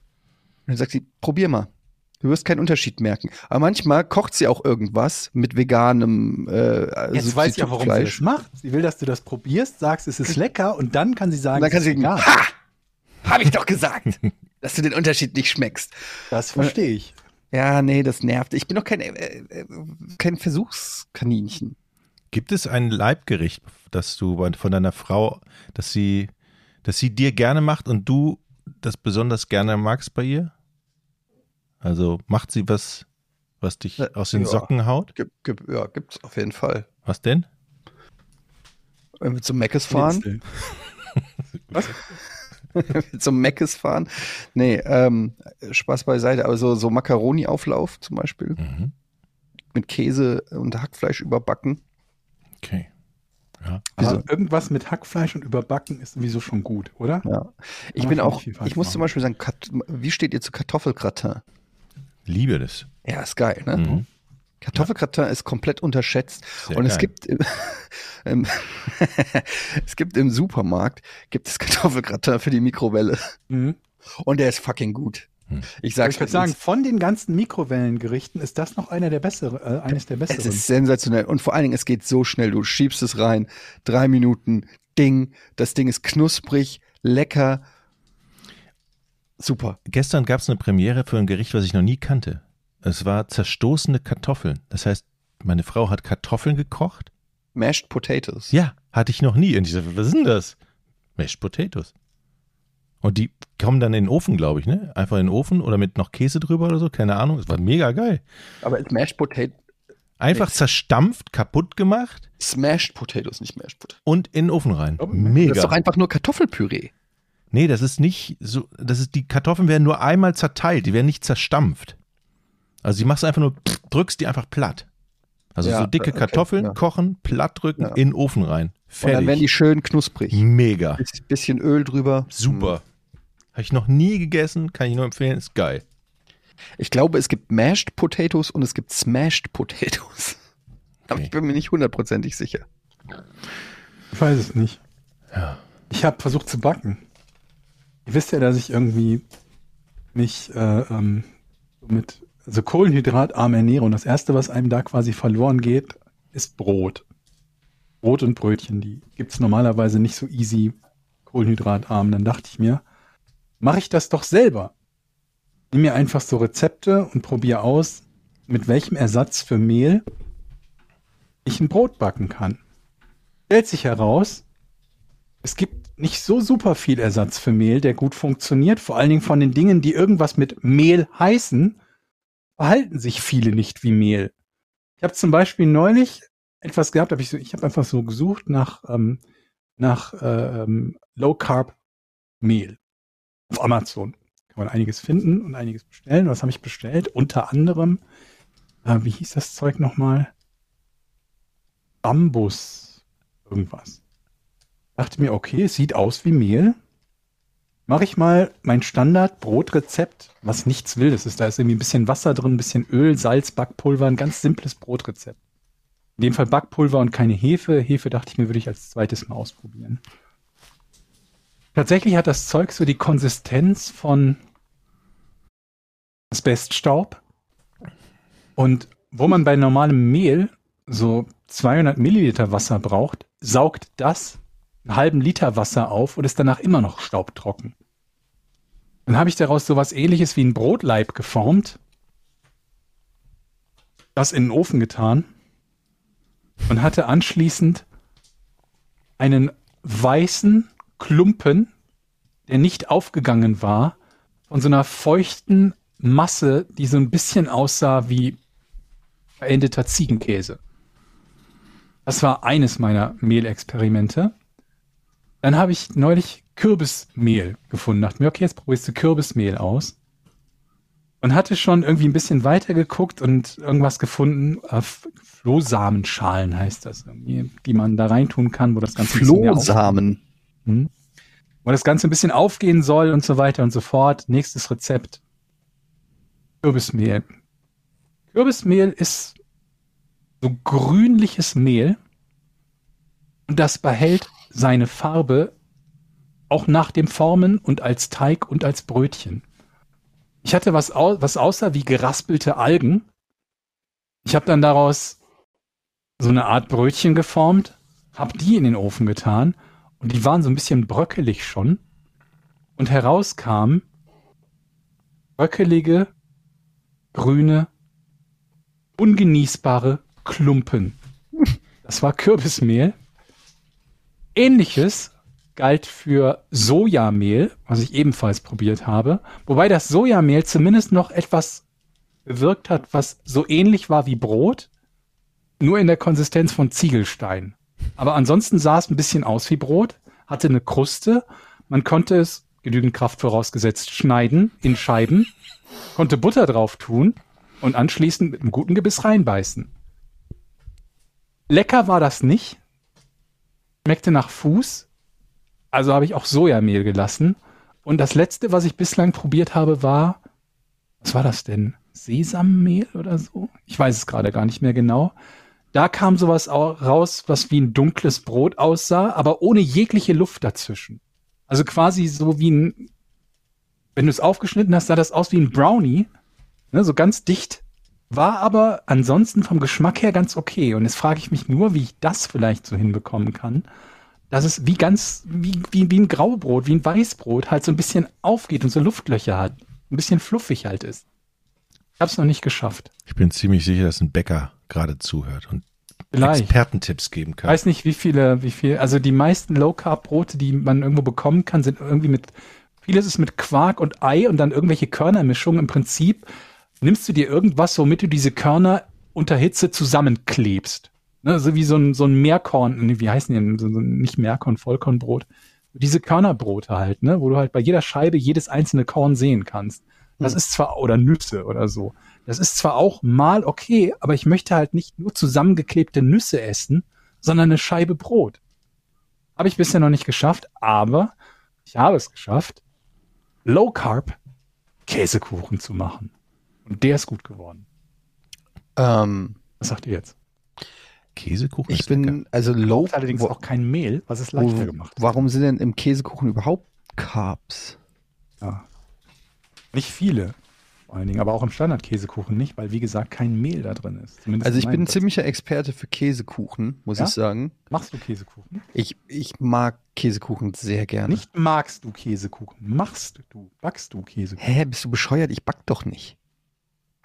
Und dann sagt sie, probier mal. Du wirst keinen Unterschied merken. Aber manchmal kocht sie auch irgendwas mit veganem äh, Jetzt weiß ich ja, warum sie das macht. Sie will, dass du das probierst, sagst, es ist lecker und dann kann sie sagen, Und dann kann sie sagen, ha! Hab ich doch gesagt, dass du den Unterschied nicht schmeckst. Das verstehe ich. Ja, nee, das nervt. Ich bin doch kein, äh, äh, kein Versuchskaninchen. Gibt es ein Leibgericht, das du von deiner Frau, dass sie, dass sie dir gerne macht und du das besonders gerne magst bei ihr? Also macht sie was, was dich Ja, aus den ja. Socken haut? Gib, gib, ja, gibt's auf jeden Fall. Was denn? Wenn wir zum Meckes fahren, wir zum Meckes fahren. Nee, ähm, Spaß beiseite, aber so, so Macaroni-Auflauf zum Beispiel. Mhm. Mit Käse und Hackfleisch überbacken. Okay. Ja. Aber irgendwas mit Hackfleisch und Überbacken ist sowieso schon gut, oder? Ja. Ich man bin auch, ich muss zum machen. Beispiel sagen, Kat wie steht ihr zu Kartoffelgratin? Liebe das. Ja, ist geil, ne? Mhm. Kartoffelgratin ist komplett unterschätzt. Sehr und es geil. gibt im, im es gibt im Supermarkt gibt es Kartoffelgratin für die Mikrowelle. Mhm. Und der ist fucking gut. Hm. Ich Ich sag's würde sagen, von den ganzen Mikrowellengerichten ist das noch einer der besseren, äh, eines der es besseren. ist sensationell. Und vor allen Dingen, es geht so schnell. Du schiebst es rein, drei Minuten, Ding. Das Ding ist knusprig, lecker. Super. Gestern gab es eine Premiere für ein Gericht, was ich noch nie kannte. Es war zerstoßene Kartoffeln. Das heißt, meine Frau hat Kartoffeln gekocht. Mashed Potatoes. Ja, hatte ich noch nie. Und ich so, was ist denn das? Mashed Potatoes. Und die kommen dann in den Ofen, glaube ich, ne? Einfach in den Ofen oder mit noch Käse drüber oder so, keine Ahnung. Es war mega geil. Aber Mashed Potato, Einfach zerstampft, kaputt gemacht Smashed Potatoes, nicht Mashed Potatoes. und in den Ofen rein. Oh, Mega. Das ist doch einfach nur Kartoffelpüree. Nee, das ist nicht so, das ist, die Kartoffeln werden nur einmal zerteilt, die werden nicht zerstampft. Also die machst du einfach nur, drückst die einfach platt. Also Ja, so dicke okay, Kartoffeln ja. kochen, platt drücken, Ja. in den Ofen rein. Und dann werden Fertig. die schön knusprig. Mega. Biss- Bisschen Öl drüber. Super. Habe ich noch nie gegessen, kann ich nur empfehlen, ist geil. Ich glaube, es gibt Mashed Potatoes und es gibt Smashed Potatoes. Aber Okay. ich bin mir nicht hundertprozentig sicher. Ich weiß es nicht. Ja. Ich habe versucht zu backen. Ihr wisst ja, dass ich irgendwie mich äh, ähm, mit also kohlenhydratarm ernähre und das erste, was einem da quasi verloren geht, ist Brot. Brot und Brötchen, die gibt's normalerweise nicht so easy kohlenhydratarm. Dann dachte ich mir, mache ich das doch selber. Nimm mir einfach so Rezepte und probiere aus, mit welchem Ersatz für Mehl ich ein Brot backen kann. Stellt sich heraus, es gibt nicht so super viel Ersatz für Mehl, der gut funktioniert. Vor allen Dingen von den Dingen, die irgendwas mit Mehl heißen, verhalten sich viele nicht wie Mehl. Ich habe zum Beispiel neulich etwas gehabt, hab ich, so, ich habe einfach so gesucht nach, ähm, nach äh, ähm, Low Carb Mehl auf Amazon. Kann man einiges finden und einiges bestellen. Was habe ich bestellt? Unter anderem, äh, wie hieß das Zeug nochmal? Bambus irgendwas. Dachte mir, okay, sieht aus wie Mehl. Mache ich mal mein Standard-Brotrezept, was nichts Wildes ist. Da ist irgendwie ein bisschen Wasser drin, ein bisschen Öl, Salz, Backpulver, ein ganz simples Brotrezept. In dem Fall Backpulver und keine Hefe. Hefe dachte ich mir, würde ich als zweites mal ausprobieren. Tatsächlich hat das Zeug so die Konsistenz von Asbeststaub. Und wo man bei normalem Mehl so 200 Milliliter Wasser braucht, saugt das einen halben Liter Wasser auf und ist danach immer noch staubtrocken. Dann habe ich daraus sowas ähnliches wie ein Brotleib geformt, das in den Ofen getan und hatte anschließend einen weißen Klumpen, der nicht aufgegangen war, von so einer feuchten Masse, die so ein bisschen aussah wie verendeter Ziegenkäse. Das war eines meiner Mehlexperimente. Dann habe ich neulich Kürbismehl gefunden. Dachte mir, okay, jetzt probierst du Kürbismehl aus. Und hatte schon irgendwie ein bisschen weiter geguckt und irgendwas gefunden. Äh, Flohsamenschalen heißt das irgendwie, die man da reintun kann, wo das Ganze Flohsamen. hm. Wo das Ganze ein bisschen aufgehen soll und so weiter und so fort. Nächstes Rezept. Kürbismehl. Kürbismehl ist so grünliches Mehl und das behält seine Farbe auch nach dem Formen und als Teig und als Brötchen. Ich hatte was, au was aussah wie geraspelte Algen. Ich habe dann daraus so eine Art Brötchen geformt, habe die in den Ofen getan und die waren so ein bisschen bröckelig schon. Und herauskam bröckelige, grüne, ungenießbare Klumpen. Das war Kürbismehl. Ähnliches galt für Sojamehl, was ich ebenfalls probiert habe. Wobei das Sojamehl zumindest noch etwas bewirkt hat, was so ähnlich war wie Brot, nur in der Konsistenz von Ziegelstein. Aber ansonsten sah es ein bisschen aus wie Brot, hatte eine Kruste. Man konnte es, genügend Kraft vorausgesetzt, schneiden in Scheiben, konnte Butter drauf tun und anschließend mit einem guten Gebiss reinbeißen. Lecker war das nicht. Schmeckte nach Fuß. Also habe ich auch Sojamehl gelassen. Und das letzte, was ich bislang probiert habe, war, was war das denn? Sesammehl oder so. Ich weiß es gerade gar nicht mehr genau. Da kam sowas au- raus, was wie ein dunkles Brot aussah, aber ohne jegliche Luft dazwischen. Also quasi so wie ein, wenn du es aufgeschnitten hast, sah das aus wie ein Brownie, ne, so ganz dicht. War aber ansonsten vom Geschmack her ganz okay. Und jetzt frage ich mich nur, wie ich das vielleicht so hinbekommen kann, dass es wie ganz, wie, wie, wie ein Graubrot, wie ein Weißbrot halt so ein bisschen aufgeht und so Luftlöcher hat. Ein bisschen fluffig halt ist. Ich habe es noch nicht geschafft. Ich bin ziemlich sicher, dass ein Bäcker gerade zuhört und Vielleicht. Expertentipps geben Ich kann. weiß nicht, wie viele, wie viel, also die meisten Low-Carb-Brote, die man irgendwo bekommen kann, sind irgendwie mit, vieles ist mit Quark und Ei und dann irgendwelche Körnermischungen. Im Prinzip nimmst du dir irgendwas, womit du diese Körner unter Hitze zusammenklebst. Ne, so wie so ein, so ein Meerkorn, wie heißen die denn? So, so, nicht Meerkorn, Vollkornbrot. Diese Körnerbrote halt, ne, wo du halt bei jeder Scheibe jedes einzelne Korn sehen kannst. Das ist zwar, oder Nüsse oder so. Das ist zwar auch mal okay, aber ich möchte halt nicht nur zusammengeklebte Nüsse essen, sondern eine Scheibe Brot. Habe ich bisher noch nicht geschafft, aber ich habe es geschafft, Low Carb Käsekuchen zu machen. Und der ist gut geworden. Ähm, Was sagt ihr jetzt? Käsekuchen ich ist lecker. bin, also low. Allerdings wo- auch kein Mehl, was es wo, leichter gemacht. warum sind denn im Käsekuchen überhaupt Carbs? Ja. Nicht viele, vor allen Dingen, aber auch im Standardkäsekuchen nicht, weil wie gesagt kein Mehl da drin ist. Zumindest Also ich bin ein ziemlicher Experte für Käsekuchen, muss Ja? ich sagen. Machst du Käsekuchen? Ich, ich mag Käsekuchen sehr gerne. Nicht magst du Käsekuchen, machst du, backst du Käsekuchen. Hä, bist du bescheuert? Ich back doch nicht.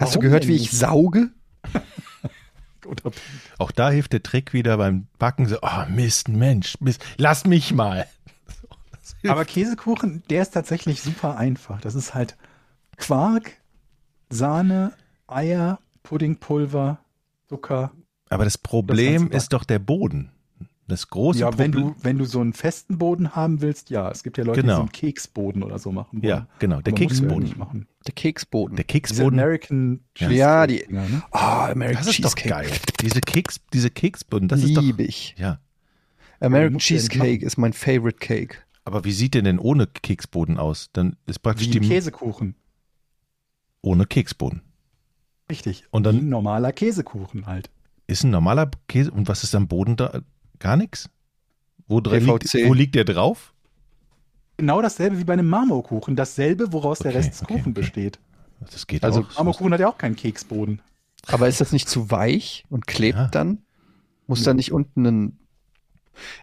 Hast Warum du gehört, wie ich sauge? Auch da hilft der Trick wieder beim Backen so, oh Mist, Mensch, Mist, lass mich mal. Das. Aber Käsekuchen, der ist tatsächlich super einfach. Das ist halt Quark, Sahne, Eier, Puddingpulver, Zucker. Aber das Problem Ganze ist doch der Boden. Das große Ja, wenn Problem. du, wenn du so einen festen Boden haben willst, ja. Es gibt ja Leute, Genau. die so einen Keksboden oder so machen wollen. Ja, genau, der ja Keksboden. machen. Der Keksboden. Der Diese Keksboden. American Ja, die- Cheesecake-Dinger, ne? Ah, American Das ist doch Cheesecake. geil. Diese Keks, diese Keksboden, das ist doch. Liebe ich. Ja. American ja Cheesecake ist mein Favorite Cake. Aber wie sieht der denn ohne Keksboden aus? Dann ist praktisch Wie ein die Käsekuchen. ohne Keksboden. Richtig. Und dann- Wie ein normaler Käsekuchen halt. Ist ein normaler Käse und was ist am Boden da? Gar nichts? Wo, liegt, wo liegt der drauf? Genau dasselbe wie bei einem Marmorkuchen. Dasselbe, woraus der Okay, Rest des okay, Kuchen okay. besteht. Das geht Also auch. Marmorkuchen hat ja auch keinen Keksboden. Aber ist das nicht zu weich und klebt Ja. dann? Muss da nicht unten ein.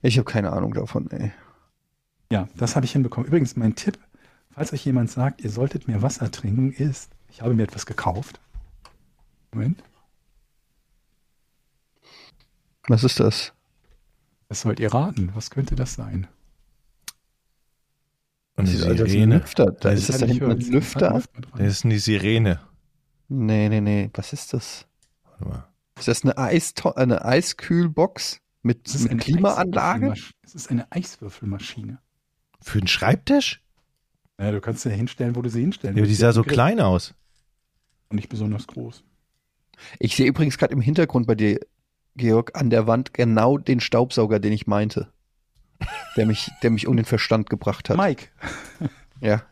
Ich habe keine Ahnung davon, ey. Ja, das habe ich hinbekommen. Übrigens, mein Tipp, falls euch jemand sagt, ihr solltet mehr Wasser trinken, ist, ich habe mir etwas gekauft. Moment, Was ist das? Das sollt ihr raten. Was könnte das sein? Und die Sieht aus als ein Sirene. Lüfter. Da Das ist das Ja, da hinten ein. Lüfter? Das ist die Sirene. Nee, nee, nee. Was ist das? Warte mal. Ist das eine, Eisto eine Eiskühlbox mit, ist mit eine Klimaanlage? Es ist eine Eiswürfelmaschine. Für den Schreibtisch? Ja, du kannst sie hinstellen, wo du sie hinstellen Ja, aber die willst. sah so klein aus. Und nicht besonders groß. Ich sehe übrigens gerade im Hintergrund bei dir, Georg, an der Wand genau den Staubsauger, den ich meinte. Der mich, der mich um den Verstand gebracht hat. Mike, Ja.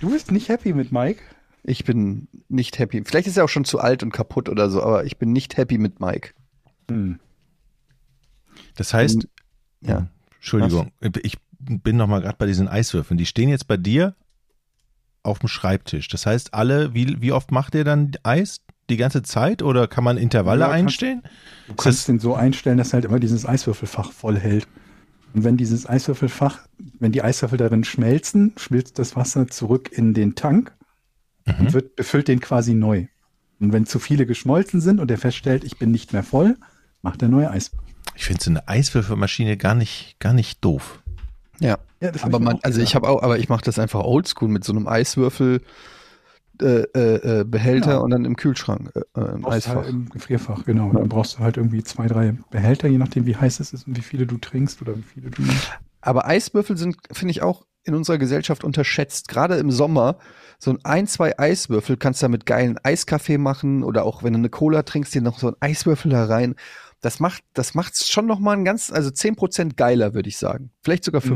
du bist nicht happy mit Mike? Ich bin nicht happy. Vielleicht ist er auch schon zu alt und kaputt oder so, aber ich bin nicht happy mit Mike. Hm. Das heißt, Ja. Entschuldigung, ich bin noch mal gerade bei diesen Eiswürfeln. Die stehen jetzt bei dir auf dem Schreibtisch. Das heißt, alle, wie, wie oft macht ihr dann Eis? Die ganze Zeit oder kann man Intervalle Ja, kannst- einstellen? Du kannst den so einstellen, dass halt immer dieses Eiswürfelfach voll hält. Und wenn dieses Eiswürfelfach, wenn die Eiswürfel darin schmelzen, schmilzt das Wasser zurück in den Tank Mhm. und wird, befüllt den quasi neu. Und wenn zu viele geschmolzen sind und er feststellt, ich bin nicht mehr voll, macht er neue Eiswürfel. Ich finde so eine Eiswürfelmaschine gar nicht, gar nicht doof. Ja. Ja, Aber man, auch also ich habe auch, aber ich mache das einfach oldschool mit so einem Eiswürfel äh, äh, äh, Behälter Ja. und dann im Kühlschrank, äh, im du Eisfach. halt im Gefrierfach, genau. Dann brauchst du halt irgendwie zwei, drei Behälter, je nachdem wie heiß es ist und wie viele du trinkst oder wie viele du nimmst. Aber Eiswürfel sind, finde ich, auch in unserer Gesellschaft unterschätzt. Gerade im Sommer, so ein, ein, zwei Eiswürfel kannst du damit geilen Eiskaffee machen oder auch wenn du eine Cola trinkst, dir noch so ein Eiswürfel da rein. Das macht, das macht's schon noch mal ein ganz, also 10% geiler, würde ich sagen. Vielleicht sogar Mhm.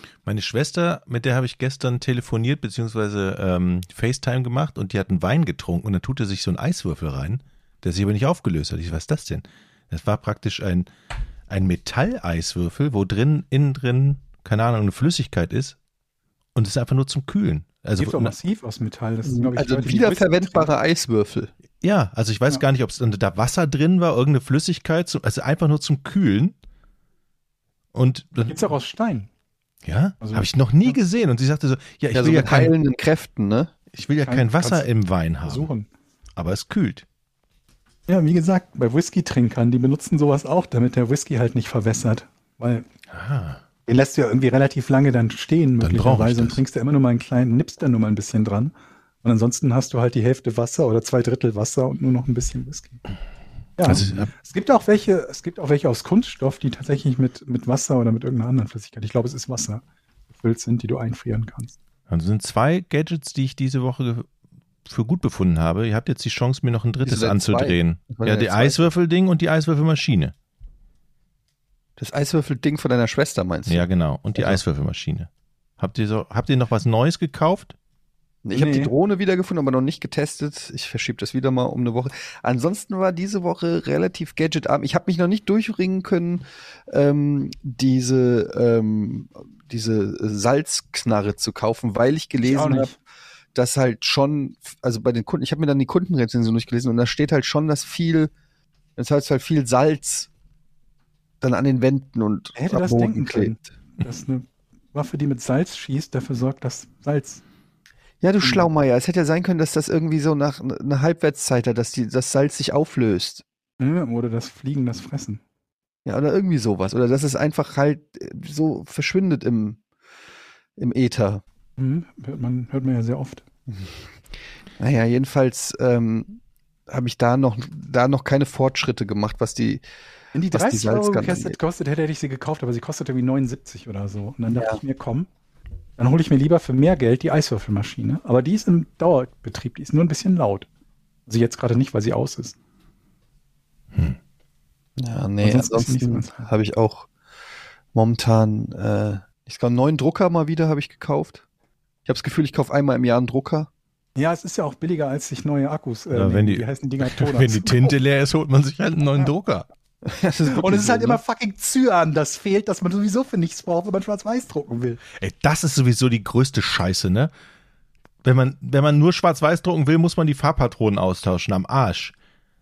15. Meine Schwester, mit der habe ich gestern telefoniert beziehungsweise ähm, FaceTime gemacht und die hat einen Wein getrunken und dann tut er sich so einen Eiswürfel rein, der sich aber nicht aufgelöst hat. Ich, was ist das denn? Das war praktisch ein, ein Metalleiswürfel, wo drin, innen drin, keine Ahnung, eine Flüssigkeit ist und es ist einfach nur zum Kühlen. Also, Gibt auch massiv aus Metall. Das ist, glaub ich, Also Leute, wiederverwendbare Eiswürfel. ja, also ich weiß Ja. gar nicht, ob es da Wasser drin war, irgendeine Flüssigkeit, zum, also einfach nur zum Kühlen. Und dann, Gibt's auch aus Stein. Ja, Also- habe ich noch nie gesehen. Und sie sagte so, ja, ich Ja, so will ja mit kein, heilenden Kräften, ne? ich will ja Kein- kein Wasser im Wein haben, Versuchen. aber es kühlt. Ja, wie gesagt, bei Whisky-Trinkern, die benutzen sowas auch, damit der Whisky halt nicht verwässert. Weil Ah, den lässt du ja irgendwie relativ lange dann stehen, Dann möglicherweise, und trinkst da immer nur mal einen kleinen, nippst da nur mal ein bisschen dran. Und ansonsten hast du halt die Hälfte Wasser oder zwei Drittel Wasser und nur noch ein bisschen Whisky. Ja, Also, es gibt auch welche, es gibt auch welche aus Kunststoff, die tatsächlich mit, mit Wasser oder mit irgendeiner anderen Flüssigkeit, ich glaube, es ist Wasser, gefüllt sind, die du einfrieren kannst. also sind zwei Gadgets, die ich diese Woche für gut befunden habe. Ihr habt jetzt die Chance, mir noch ein drittes anzudrehen. Ja, die? Eiswürfelding und die Eiswürfelmaschine. Das Eiswürfel-Ding von deiner Schwester meinst du? Ja, genau. Und die Also. Eiswürfelmaschine. Habt ihr so, habt ihr noch was Neues gekauft? Ich habe Nee. die Drohne wiedergefunden, aber noch nicht getestet. Ich verschiebe das wieder mal um eine Woche. Ansonsten war diese Woche relativ gadgetarm. Ich habe mich noch nicht durchringen können, ähm, diese, ähm, diese Salzknarre zu kaufen, weil ich gelesen habe, dass halt schon, also bei den Kunden, ich habe mir dann die Kundenrezension durchgelesen und da steht halt schon, dass viel, das heißt halt viel Salz dann an den Wänden und hätte am das Boden denken können? klebt. dass eine Waffe, die mit Salz schießt, dafür sorgt, dass Salz. Ja, du Schlaumeier, es hätte ja sein können, dass das irgendwie so nach einer Halbwertszeit hat, dass die, das Salz sich auflöst. Ja, Oder das Fliegen, das Fressen. Ja, oder irgendwie sowas. Oder dass es einfach halt äh, so verschwindet im, im Äther. Mhm, hört, man, hört man ja sehr oft. Naja, jedenfalls ähm, habe ich da noch, da noch keine Fortschritte gemacht, was die. Wenn die Was die 30 Euro gekostet, kostet, hätte ich sie gekauft, aber sie kostet irgendwie 79 oder so. Und dann dachte Ja. ich mir, komm, dann hole ich mir lieber für mehr Geld die Eiswürfelmaschine. Aber die ist im Dauerbetrieb, die ist nur ein bisschen laut. Also jetzt gerade nicht, weil sie aus ist. Ja, nee, Ansonsten ansonsten habe ich auch momentan, äh, ich glaube, einen neuen Drucker mal wieder habe ich gekauft. Ich habe das Gefühl, ich kaufe einmal im Jahr einen Drucker. Ja, es ist ja auch billiger, als sich neue Akkus, äh, Ja, wenn die- wie heißen die Dinger, Wenn die Tinte leer ist, holt man sich halt einen neuen Drucker. Und es ist halt so, immer ne? fucking Cyan, das fehlt, dass man sowieso für nichts braucht, wenn man schwarz-weiß drucken will. Ey, das ist sowieso die größte Scheiße, ne? Wenn man, wenn man nur schwarz-weiß drucken will, muss man die Farbpatronen austauschen, am Arsch.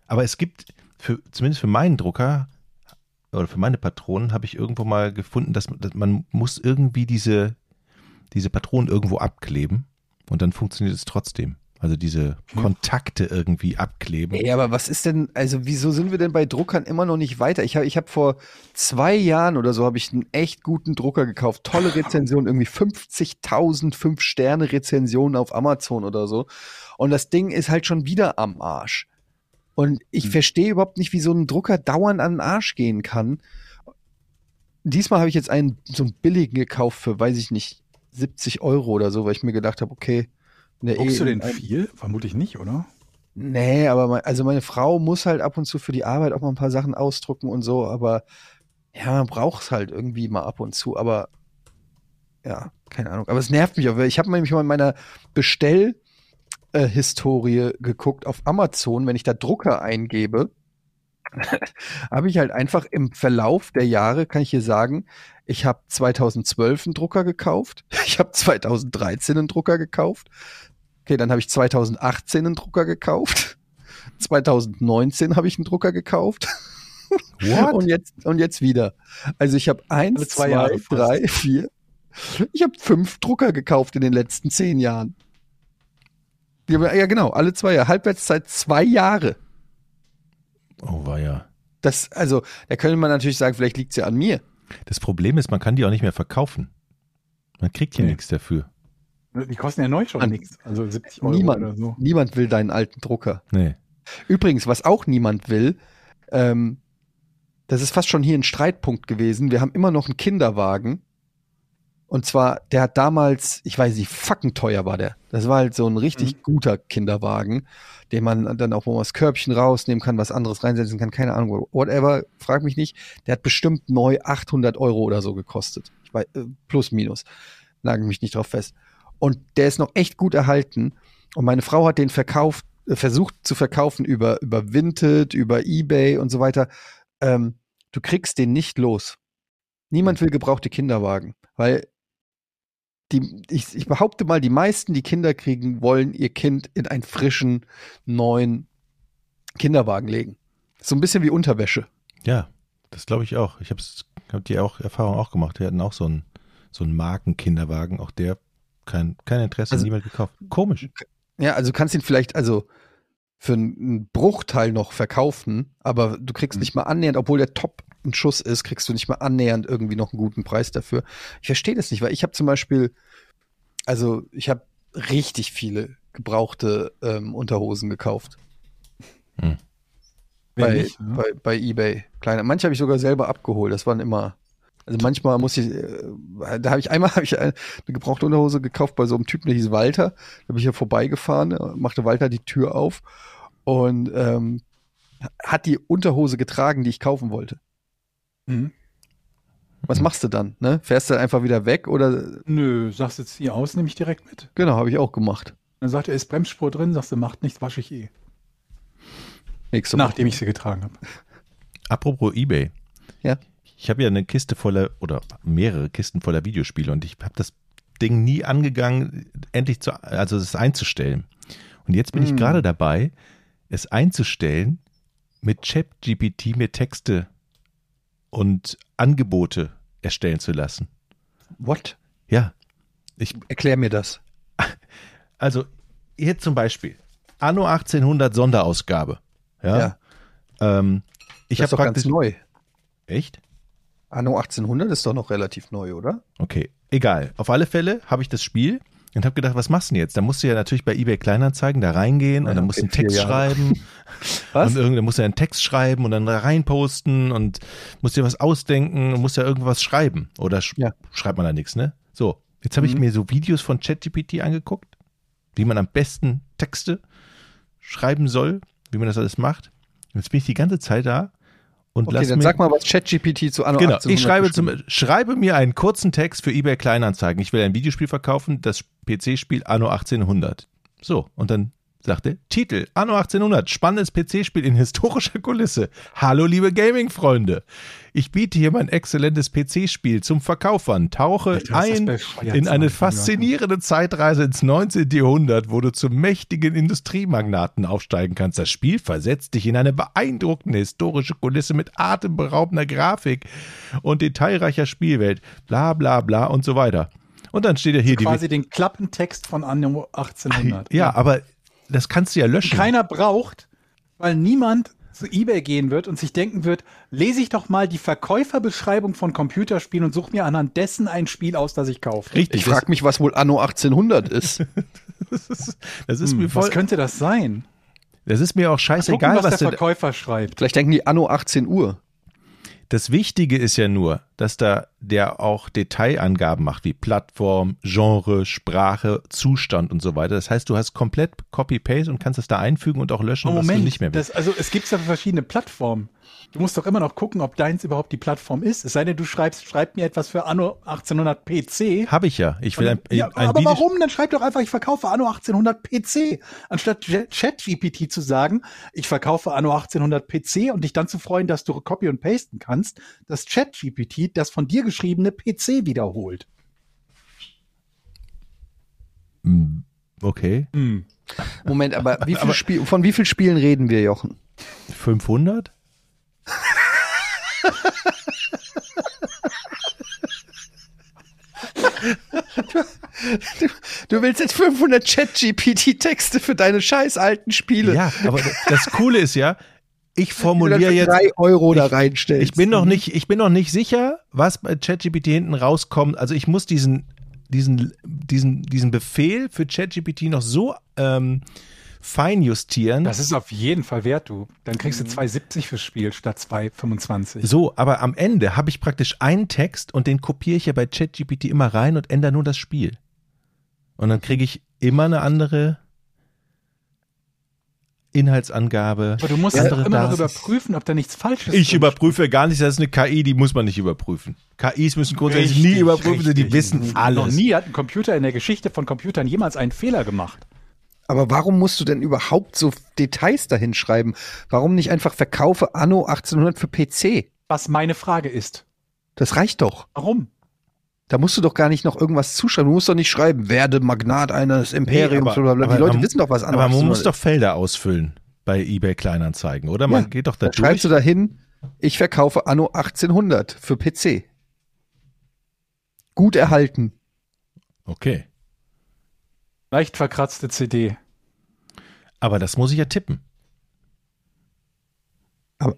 Aber es gibt, für, zumindest für meinen Drucker oder für meine Patronen, habe ich irgendwo mal gefunden, dass, man- dass man muss irgendwie diese, diese Patronen irgendwo abkleben und dann funktioniert es trotzdem. Also diese Kontakte irgendwie abkleben. Ey, aber was ist denn, also wieso sind wir denn bei Druckern immer noch nicht weiter? Ich habe ich hab vor zwei Jahren oder so habe ich einen echt guten Drucker gekauft. Tolle Rezension, irgendwie 50.000 Fünf-Sterne-Rezensionen auf Amazon oder so. Und das Ding ist halt schon wieder am Arsch. Und ich verstehe überhaupt nicht, wie so ein Drucker dauernd an den Arsch gehen kann. Diesmal habe ich jetzt einen so einen billigen gekauft für, weiß ich nicht, 70 Euro oder so, weil ich mir gedacht habe, okay. Eh du ein- viel? Vermutlich nicht, oder? Nee, aber mein, also meine Frau muss halt ab und zu für die Arbeit auch mal ein paar Sachen ausdrucken und so, aber ja, man braucht es halt irgendwie mal ab und zu, aber ja, keine Ahnung. Aber es nervt mich auch, weil ich habe nämlich mal in meiner Bestell- äh, geguckt auf Amazon, wenn ich da Drucker eingebe, habe ich halt einfach im Verlauf der Jahre, kann ich hier sagen, ich habe 2012 einen Drucker gekauft, ich habe 2013 einen Drucker gekauft, okay, dann habe ich 2018 einen Drucker gekauft, 2019 habe ich einen Drucker gekauft und jetzt und jetzt wieder. Also ich habe eins, Alle zwei zwei, drei, vier. Ich habe fünf Drucker gekauft in den letzten zehn Jahren. Ja, genau, alle zwei Jahre. Halbwertszeit zwei Jahre. Oh, war ja. Das, also, da könnte man natürlich sagen, vielleicht liegt es ja an mir. Das Problem ist, man kann die auch nicht mehr verkaufen. Man kriegt hier Nee. nichts dafür. Die kosten ja neu schon Mann. nichts. Also 70 Euro Niemand, oder so. niemand will deinen alten Drucker. Nee. Übrigens, was auch niemand will, ähm, das ist fast schon hier ein Streitpunkt gewesen. Wir haben immer noch einen Kinderwagen. Und zwar, der hat damals, ich weiß nicht, fucking teuer war der. Das war halt so ein richtig guter Kinderwagen, den man dann auch, wo man das Körbchen rausnehmen kann, was anderes reinsetzen kann, keine Ahnung, whatever, frag mich nicht. Der hat bestimmt neu 800 Euro oder so gekostet. Ich wei- äh, plus minus. Nagel mich nicht drauf fest. Und der ist noch echt gut erhalten. Und meine Frau hat den verkauft, äh, versucht zu verkaufen über, über Vinted, über Ebay und so weiter. Ähm, du kriegst den nicht los. Niemand will gebrauchte Kinderwagen, weil die, ich, ich behaupte mal, die meisten, die Kinder kriegen, wollen ihr Kind in einen frischen, neuen Kinderwagen legen. So ein bisschen wie Unterwäsche. Ja, das glaube ich auch. Ich habe hab die auch, Erfahrung auch gemacht. Wir hatten auch so einen, so einen Markenkinderwagen, auch der kein, kein Interesse, Also- niemand gekauft. Komisch. Ja, also du kannst ihn vielleicht also für einen Bruchteil noch verkaufen, aber du kriegst nicht mal annähernd, obwohl der Top ein Schuss ist, kriegst du nicht mal annähernd irgendwie noch einen guten Preis dafür. Ich verstehe das nicht, weil ich habe zum Beispiel, also ich habe richtig viele gebrauchte ähm, Unterhosen gekauft Wer bei, nicht, ne? bei, bei eBay. Kleine. Manche habe ich sogar selber abgeholt. Das waren immer. Also manchmal muss ich, äh, da habe ich einmal hab ich eine, eine gebrauchte Unterhose gekauft bei so einem Typen, der hieß Walter. Da bin ich ja vorbeigefahren, äh, machte Walter die Tür auf und ähm, hat die Unterhose getragen, die ich kaufen wollte. Mhm. Was machst du dann? Ne? Fährst du dann einfach wieder weg oder? Nö, sagst du jetzt hier aus, nehme ich direkt mit. Genau, habe ich auch gemacht. Dann sagt er, ist Bremsspur drin, sagst du, macht nichts, wasche ich eh. Nächste Woche. Nachdem ich sie getragen habe. Apropos Ebay. Ja. Ich habe ja eine Kiste voller oder mehrere Kisten voller Videospiele und ich habe das Ding nie angegangen, endlich zu, also es einzustellen. Und jetzt bin ich Mm. gerade dabei, es einzustellen, mit ChatGPT mir Texte und Angebote erstellen zu lassen. What? Ja. Ich, Erklär mir das. also hier zum Beispiel Anno 1800 Sonderausgabe. Ja. Ja. Ähm, ich das ist habe doch ganz praktisch neu. echt. Anno 1800 ist doch noch relativ neu, oder? Okay, egal. Auf alle Fälle habe ich das Spiel und habe gedacht, was machst du denn jetzt? Da musst du ja natürlich bei eBay Kleinanzeigen da reingehen Ja, und dann musst du einen Text schreiben. Was? Und irgendwann musst du einen Text schreiben und dann da reinposten und musst dir was ausdenken und musst ja irgendwas schreiben. Oder sch Ja. schreibt man da nichts, ne? So, jetzt habe ich Mhm. mir so Videos von ChatGPT angeguckt, wie man am besten Texte schreiben soll, wie man das alles macht. Und jetzt bin ich die ganze Zeit da und Okay, lass dann mir sag mal, was ChatGPT zu Anno Genau, 1800 ich schreibe, zum, schreibe mir einen kurzen Text für eBay Kleinanzeigen. Ich will ein Videospiel verkaufen, das PC-Spiel Anno 1800. So, und dann sagte Titel Anno 1800, spannendes PC-Spiel in historischer Kulisse. Hallo liebe Gaming-Freunde. Ich biete hier mein exzellentes PC-Spiel zum Verkauf an. Tauche Alter, ein in eine sein, faszinierende Zeitreise ins 19. Jahrhundert, wo du zum mächtigen Industriemagnaten aufsteigen kannst. Das Spiel versetzt dich in eine beeindruckende historische Kulisse mit atemberaubender Grafik und detailreicher Spielwelt. Bla bla bla und so weiter. Und dann steht ja hier die. Quasi den Klappentext von Anno 1800. Ja, aber das kannst du ja löschen. keiner braucht, weil niemand zu eBay gehen wird und sich denken wird, lese ich doch mal die Verkäuferbeschreibung von Computerspielen und suche mir anhand dessen ein Spiel aus, das ich kaufe. Richtig. Ich frage mich, was wohl Anno 1800 ist. das ist, das ist mir Hm, voll. was könnte das sein? Das ist mir auch Gucken, scheißegal, was, was der. Verkäufer schreibt. Vielleicht denken die Anno 18 Uhr. Das Wichtige ist ja nur, dass da der auch Detailangaben macht, wie Plattform, Genre, Sprache, Zustand und so weiter. Das heißt, du hast komplett Copy-Paste und kannst es da einfügen und auch löschen, Oh, was Moment, du nicht mehr willst. das, also es gibt ja verschiedene Plattformen. Du musst doch immer noch gucken, ob deins überhaupt die Plattform ist. Es sei denn, du schreibst, schreib mir etwas für Anno 1800 PC. Habe ich ja. Ich will ein, ja, ein aber Video- warum? Dann schreib doch einfach, ich verkaufe Anno 1800 PC. Anstatt ChatGPT zu sagen, ich verkaufe Anno 1800 PC und dich dann zu freuen, dass du Copy und Pasten kannst, dass ChatGPT das von dir geschriebene PC wiederholt. Okay. Moment, aber wie viel Spiel, von wie vielen Spielen reden wir, Jochen? 500? Du willst jetzt 500 Chat-GPT-Texte für deine scheiß alten Spiele. Ja, aber das Coole ist ja, ich du formuliere jetzt. drei Euro da reinstellst. Ich bin noch nicht, ich bin noch nicht sicher, was bei ChatGPT hinten rauskommt. Also ich muss diesen, diesen, diesen, diesen Befehl für ChatGPT noch so ähm, fein justieren. Das ist auf jeden Fall wert, du. Dann kriegst du 2,70 fürs Spiel statt 2,25. so, aber am Ende habe ich praktisch einen Text und den kopiere ich ja bei ChatGPT immer rein und ändere nur das Spiel. Und dann kriege ich immer eine andere. Inhaltsangabe. Aber du musst doch immer noch überprüfen, ob da nichts Falsches Ich drin überprüfe gar nicht, das ist eine KI, die muss man nicht überprüfen. KIs müssen grundsätzlich nie Richtig, überprüfen, denn die richtig. wissen alles. Noch nie hat ein Computer in der Geschichte von Computern jemals einen Fehler gemacht. Aber warum musst du denn überhaupt so Details dahin schreiben? Warum nicht einfach verkaufe Anno 1800 für PC? Was meine Frage ist. Das reicht doch. Warum? Da musst du doch gar nicht noch irgendwas zuschreiben. Du musst doch nicht schreiben, werde Magnat eines Imperiums aber- oder bla. Die aber Leute man- wissen doch, was Anno Aber man 1800 muss doch Felder ausfüllen bei eBay Kleinanzeigen, oder? Man Ja, geht doch da Da schreibst du durch. dahin, ich verkaufe Anno 1800 für PC. Gut erhalten. Okay. Leicht verkratzte CD. Aber das muss ich ja tippen. Aber-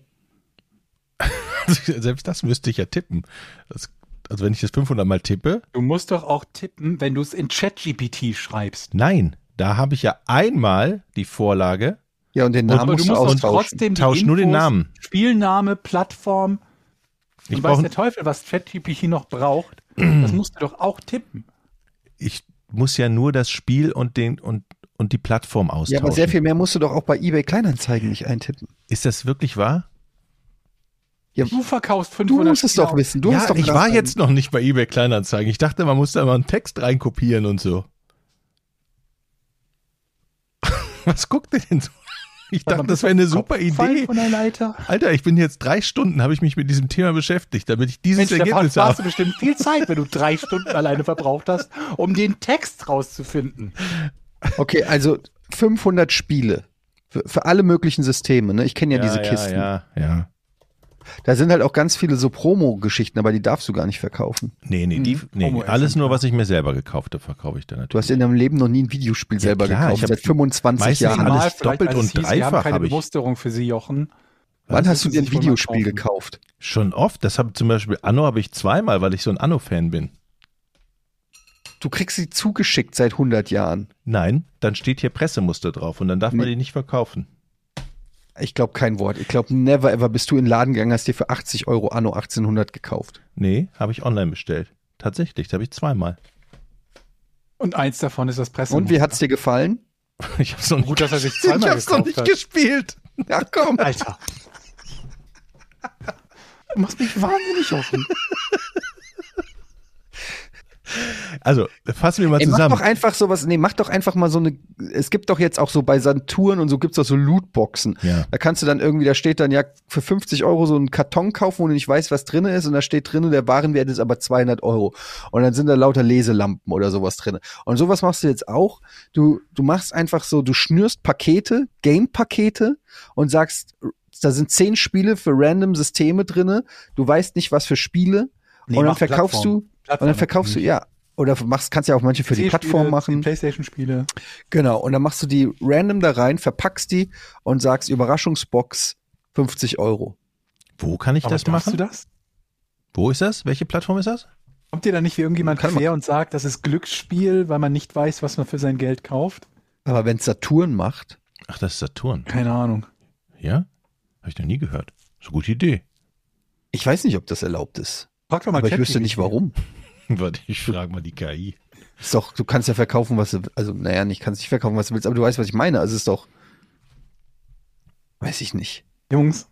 Selbst das müsste ich ja tippen. Das, also wenn ich das 500 Mal tippe, Du musst doch auch tippen, wenn du es in ChatGPT schreibst. nein, da habe ich ja einmal die Vorlage. Ja, und den Und- Namen Aber du musst du musst austauschen. trotzdem die Tausch nur den Infos, Namen. Spielname, Plattform. Ich Und weiß brauche der Teufel, was ChatGPT noch braucht. Das musst du doch auch tippen. ich muss ja nur das Spiel und den und und die Plattform austauschen. Ja, aber sehr viel mehr musst du doch auch bei eBay Kleinanzeigen nicht eintippen. Ist das wirklich wahr? Du verkaufst Du 500 musst es doch wissen. Du ja, hast doch ich war jetzt noch nicht bei eBay Kleinanzeigen. Ich dachte, man muss da mal einen Text reinkopieren und so. Was guckt ihr denn so? Ich dachte, das wäre eine super Idee. Von der Leiter. Alter, ich bin jetzt drei Stunden, habe ich mich mit diesem Thema beschäftigt, damit ich dieses Mensch, Ergebnis warst habe. du bestimmt viel Zeit, wenn du drei Stunden alleine verbraucht hast, um den Text rauszufinden. Okay, also 500 Spiele. Für, für alle möglichen Systeme. Ne? Ich kenne ja, diese ja, Kisten. Ja, ja. Da sind halt auch ganz viele so Promo-Geschichten, aber die darfst du gar nicht verkaufen. Nee, nee, die, nee Homo alles nur, was ich mir selber gekauft habe, verkaufe ich dann Du natürlich. hast in deinem Leben noch nie ein Videospiel Ja, selber klar, ich gekauft, hab seit 25 meistens Jahren. alles Mal vielleicht, doppelt und hieß, dreifach keine habe ich. Bemusterung für Sie, Jochen. Wann Das hast du dir ein Videospiel gekauft? Schon oft. Das habe zum Beispiel Anno habe ich zweimal, weil ich so ein Anno-Fan bin. Du kriegst sie zugeschickt seit 100 Jahren. Nein, dann steht hier Pressemuster drauf und dann darf man Nee. die nicht verkaufen. Ich glaube kein Wort. Ich glaube, never ever bist du in den Laden gegangen, hast dir für 80 Euro Anno 1800 gekauft. Nee, habe ich online bestellt. Tatsächlich, das habe ich zweimal. Und eins davon ist das Presse. Und wie hat's dir gefallen? Ich habe es noch nicht, Gut, dass er sich zweimal ich hab's noch nicht hat. gespielt. Ja, komm. Alter. Du machst mich wahnsinnig, Jochen. Also, fassen wir mal Ey, mach zusammen. doch einfach sowas, nee, mach doch einfach mal so eine, es gibt doch jetzt auch so bei Saturn und so gibt's doch so Lootboxen. Ja. Da kannst du dann irgendwie, da steht dann ja für 50 Euro so einen Karton kaufen, wo du nicht weißt, was drin ist und da steht drin, der Warenwert ist aber 200 Euro. Und dann sind da lauter Leselampen oder sowas drin. Und sowas machst du jetzt auch. Du, du machst einfach so, du schnürst Pakete, Game-Pakete und sagst, da sind zehn Spiele für random Systeme drinne. Du weißt nicht, was für Spiele. Nee, und dann mach verkaufst Plattform. du, und Plattform dann verkaufst du, ja. Oder machst, kannst ja auch manche für die Plattform machen. Playstation-Spiele. Genau, und dann machst du die random da rein, verpackst die und sagst Überraschungsbox 50 Euro. Wo kann ich Aber das machen? du das? Wo ist das? Welche Plattform ist das? Kommt dir da nicht wie irgendjemand Kann quer und sagt, das ist Glücksspiel, weil man nicht weiß, was man für sein Geld kauft? Aber wenn Saturn macht, Ach, das ist Saturn. Keine Ahnung. Ja? Habe ich noch nie gehört. So gute Idee. ich weiß nicht, ob das erlaubt ist. Frag doch mal Aber ich wüsste nicht warum. Warte, ich frage mal die KI. Ist doch, du kannst ja verkaufen, was du, also naja, nicht kannst nicht verkaufen, was du willst, aber du weißt, was ich meine. Also es ist doch, weiß ich nicht. Jungs,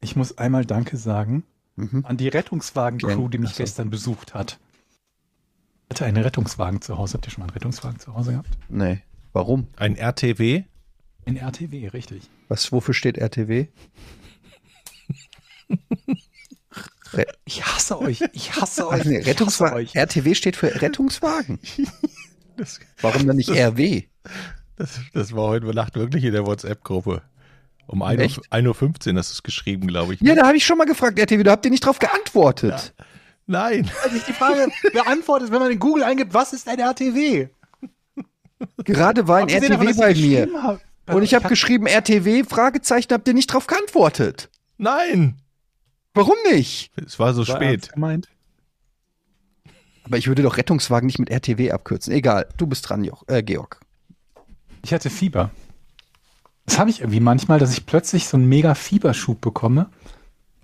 ich muss einmal Danke sagen Mhm. an die Rettungswagen-Crew, die mich so. gestern besucht hat. Hatte einen Rettungswagen zu Hause. Habt ihr schon mal einen Rettungswagen zu Hause gehabt? Nee. Warum? Ein RTW? In RTW, richtig. Was, wofür steht RTW? Re Ich hasse euch. Ich hasse euch. nee, Rettungswagen. RTW steht für Rettungswagen. Das, Warum dann nicht RW? das, das war heute Nacht wirklich in der WhatsApp-Gruppe. Um 1 Echt? Uhr, 1.15 Uhr hast du es geschrieben, glaube ich. Ja, da habe ich schon mal gefragt, RTW, da habt ihr nicht drauf geantwortet. Nein. Also ich die Frage beantwortet, wenn man in Google eingibt, was ist ein RTW? Gerade war ein RTW was bei mir. hab? Und ich habe geschrieben, RTW, Fragezeichen, habt ihr nicht drauf geantwortet. Nein. Warum nicht? Es war so War spät. gemeint. Aber ich würde doch Rettungswagen nicht mit RTW abkürzen. Egal, du bist dran, Joch, äh, Georg. Ich hatte Fieber. Das habe ich irgendwie manchmal, dass ich plötzlich so einen mega Fieberschub bekomme.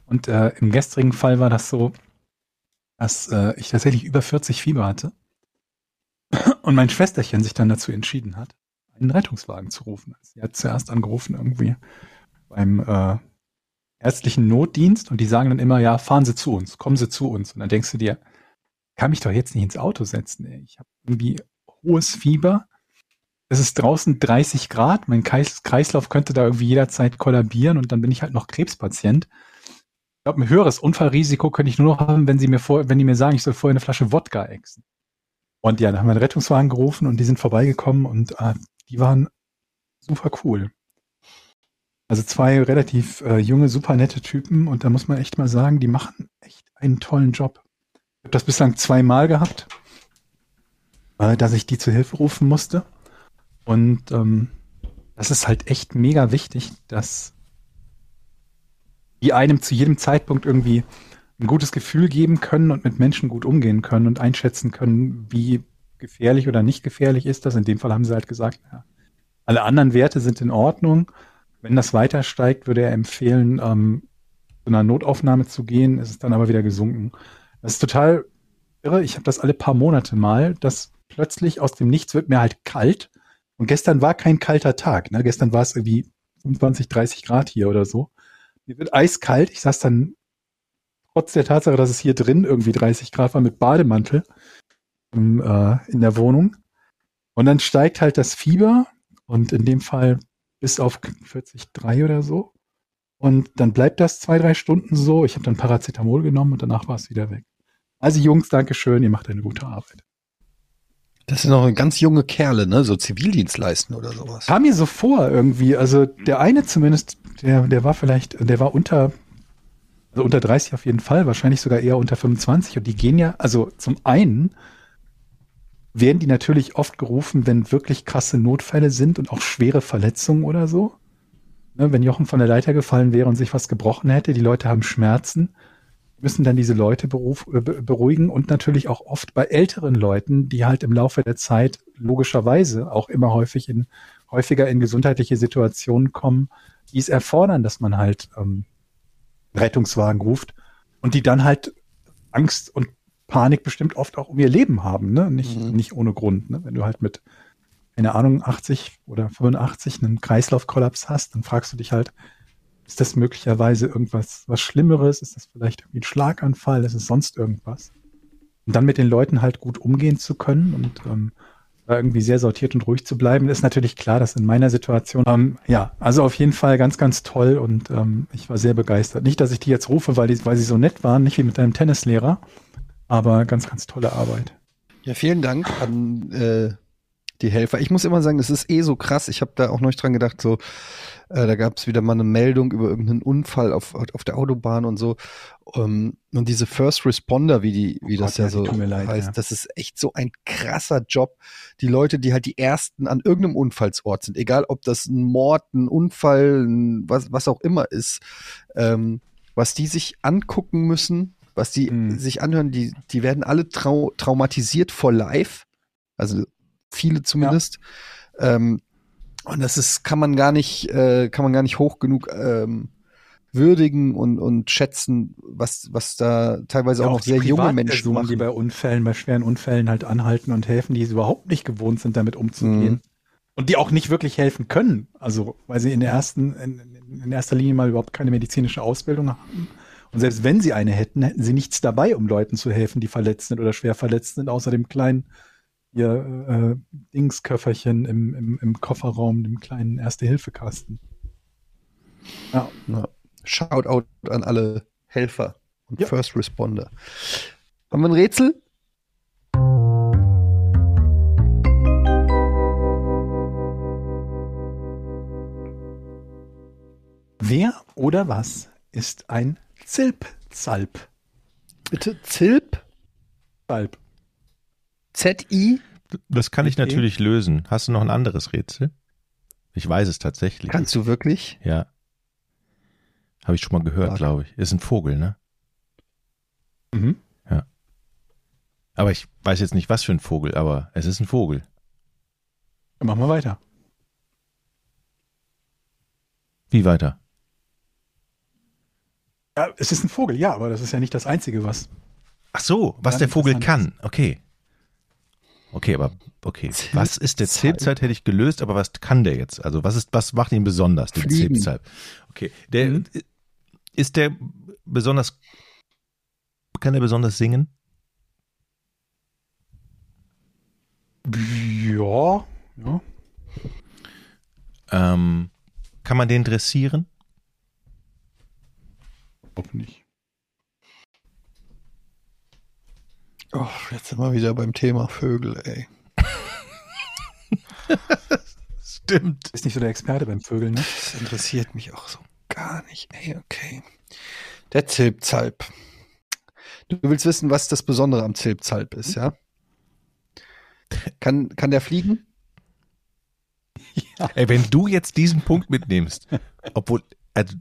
Und äh, im gestrigen Fall war das so, dass äh, ich tatsächlich über 40 Fieber hatte. Und mein Schwesterchen sich dann dazu entschieden hat, einen Rettungswagen zu rufen. Sie hat zuerst angerufen irgendwie beim äh, ärztlichen Notdienst und die sagen dann immer, ja, fahren Sie zu uns, kommen Sie zu uns. Und dann denkst du dir, kann mich doch jetzt nicht ins Auto setzen. Ey. Ich habe irgendwie hohes Fieber. Es ist draußen 30 Grad. Mein Kreis Kreislauf könnte da irgendwie jederzeit kollabieren und dann bin ich halt noch Krebspatient. Ich glaube, ein höheres Unfallrisiko könnte ich nur noch haben, wenn sie mir vor, wenn die mir sagen, ich soll vorher eine Flasche Wodka exen. Und ja, dann haben wir einen Rettungswagen gerufen und die sind vorbeigekommen und äh, die waren super cool. Also zwei relativ äh, junge, super nette Typen und da muss man echt mal sagen, die machen echt einen tollen Job. Ich habe das bislang zweimal gehabt, äh, dass ich die zu Hilfe rufen musste. Und ähm, das ist halt echt mega wichtig, dass die einem zu jedem Zeitpunkt irgendwie ein gutes Gefühl geben können und mit Menschen gut umgehen können und einschätzen können, wie gefährlich oder nicht gefährlich ist das. In dem Fall haben sie halt gesagt, ja, alle anderen Werte sind in Ordnung. Wenn das weiter steigt, würde er empfehlen, ähm, zu einer Notaufnahme zu gehen. Es ist dann aber wieder gesunken. Das ist total irre. Ich habe das alle paar Monate mal, dass plötzlich aus dem Nichts wird mir halt kalt. Und gestern war kein kalter Tag. Ne? Gestern war es irgendwie 25, 30 Grad hier oder so. Mir wird eiskalt. Ich saß dann trotz der Tatsache, dass es hier drin irgendwie 30 Grad war mit Bademantel im, äh, in der Wohnung. Und dann steigt halt das Fieber und in dem Fall bis auf 40,3 oder so. Und dann bleibt das zwei, drei Stunden so. Ich habe dann Paracetamol genommen und danach war es wieder weg. Also Jungs, Dankeschön, ihr macht eine gute Arbeit. Das sind noch ganz junge Kerle, ne? So Zivildienst leisten oder sowas. Kam mir so vor irgendwie. Also der eine zumindest, der, der war vielleicht, der war unter, also unter 30 auf jeden Fall, wahrscheinlich sogar eher unter 25. Und die gehen ja, also zum einen werden die natürlich oft gerufen, wenn wirklich krasse Notfälle sind und auch schwere Verletzungen oder so. Ne, wenn Jochen von der Leiter gefallen wäre und sich was gebrochen hätte, die Leute haben Schmerzen, müssen dann diese Leute beruf, äh, beruhigen und natürlich auch oft bei älteren Leuten, die halt im Laufe der Zeit logischerweise auch immer häufig in, häufiger in gesundheitliche Situationen kommen, die es erfordern, dass man halt ähm, Rettungswagen ruft und die dann halt Angst und Panik bestimmt oft auch um ihr Leben haben, ne? Nicht, mhm. nicht ohne Grund. Ne? Wenn du halt mit, keine Ahnung, 80 oder 85 einen Kreislaufkollaps hast, dann fragst du dich halt, ist das möglicherweise irgendwas was Schlimmeres? Ist das vielleicht irgendwie ein Schlaganfall? Ist es sonst irgendwas? Und dann mit den Leuten halt gut umgehen zu können und ähm, da irgendwie sehr sortiert und ruhig zu bleiben, ist natürlich klar, dass in meiner Situation, ähm, ja, also auf jeden Fall ganz, ganz toll und ähm, ich war sehr begeistert. Nicht, dass ich die jetzt rufe, weil, die, weil sie so nett waren, nicht wie mit deinem Tennislehrer, aber ganz, ganz tolle Arbeit. Ja, vielen Dank an äh, die Helfer. Ich muss immer sagen, das ist eh so krass. Ich habe da auch noch nicht dran gedacht, so äh, da gab es wieder mal eine Meldung über irgendeinen Unfall auf, auf der Autobahn und so. Um, ähm, und diese First Responder, wie die, wie oh das Gott, ja so leid, heißt, ja. das ist echt so ein krasser Job. Die Leute, die halt die ersten an irgendeinem Unfallsort sind, egal ob das ein Mord, ein Unfall, ein, was, was auch immer ist, ähm, was die sich angucken müssen, was die mhm. sich anhören, die, die werden alle trau traumatisiert vor live. Also viele zumindest. Ja. Ähm, und das ist, kann man gar nicht, äh, kann man gar nicht hoch genug ähm, würdigen und, und schätzen, was, was da teilweise ja, auch, auch sehr junge Menschen machen. Die bei Unfällen, bei schweren Unfällen halt anhalten und helfen, die überhaupt nicht gewohnt sind, damit umzugehen. Mhm. Und die auch nicht wirklich helfen können. Also, weil sie in der ersten, in, in erster Linie mal überhaupt keine medizinische Ausbildung haben und selbst wenn sie eine hätten, hätten sie nichts dabei, um Leuten zu helfen, die verletzt sind oder schwer verletzt sind, außer dem kleinen ihr äh, Dingsköfferchen im, im, im Kofferraum, dem kleinen Erste-Hilfe-Kasten. Ja. ja. Shoutout an alle Helfer und ja. First Responder. Haben wir ein Rätsel? Wer oder was ist ein Zilp-Zalp. Bitte Zilp? Zalp. Z-I? Das kann ich natürlich lösen. Hast du noch ein anderes Rätsel? Ich weiß es tatsächlich. Kannst du wirklich? Ja. Habe ich schon mal gehört, glaube ich. Ist ein Vogel, ne? Mhm. Ja. Aber ich weiß jetzt nicht, was für ein Vogel, aber es ist ein Vogel. Dann machen wir weiter. Wie weiter? Ja, es ist ein Vogel, ja, aber das ist ja nicht das Einzige, was. Ach so, was der Vogel kann. Okay. Okay, aber okay. Was ist der Zilpzalp. Hätte ich gelöst, aber was kann der jetzt? Also was ist, was macht ihn besonders, den. Zilpzalp? Okay. Der ist der besonders kann er besonders singen? Ja. ja. Ähm, kann man den dressieren? Glaub nicht. Oh, jetzt sind wir wieder beim Thema Vögel, ey. Stimmt. Ist nicht so der Experte beim Vögeln, ne? Das interessiert mich auch so gar nicht, ey, okay. Der Zilpzalp. Du willst wissen, was das Besondere am Zilpzalp ist, ja? Kann, kann der fliegen? Ey, wenn du jetzt diesen Punkt mitnimmst, obwohl, also,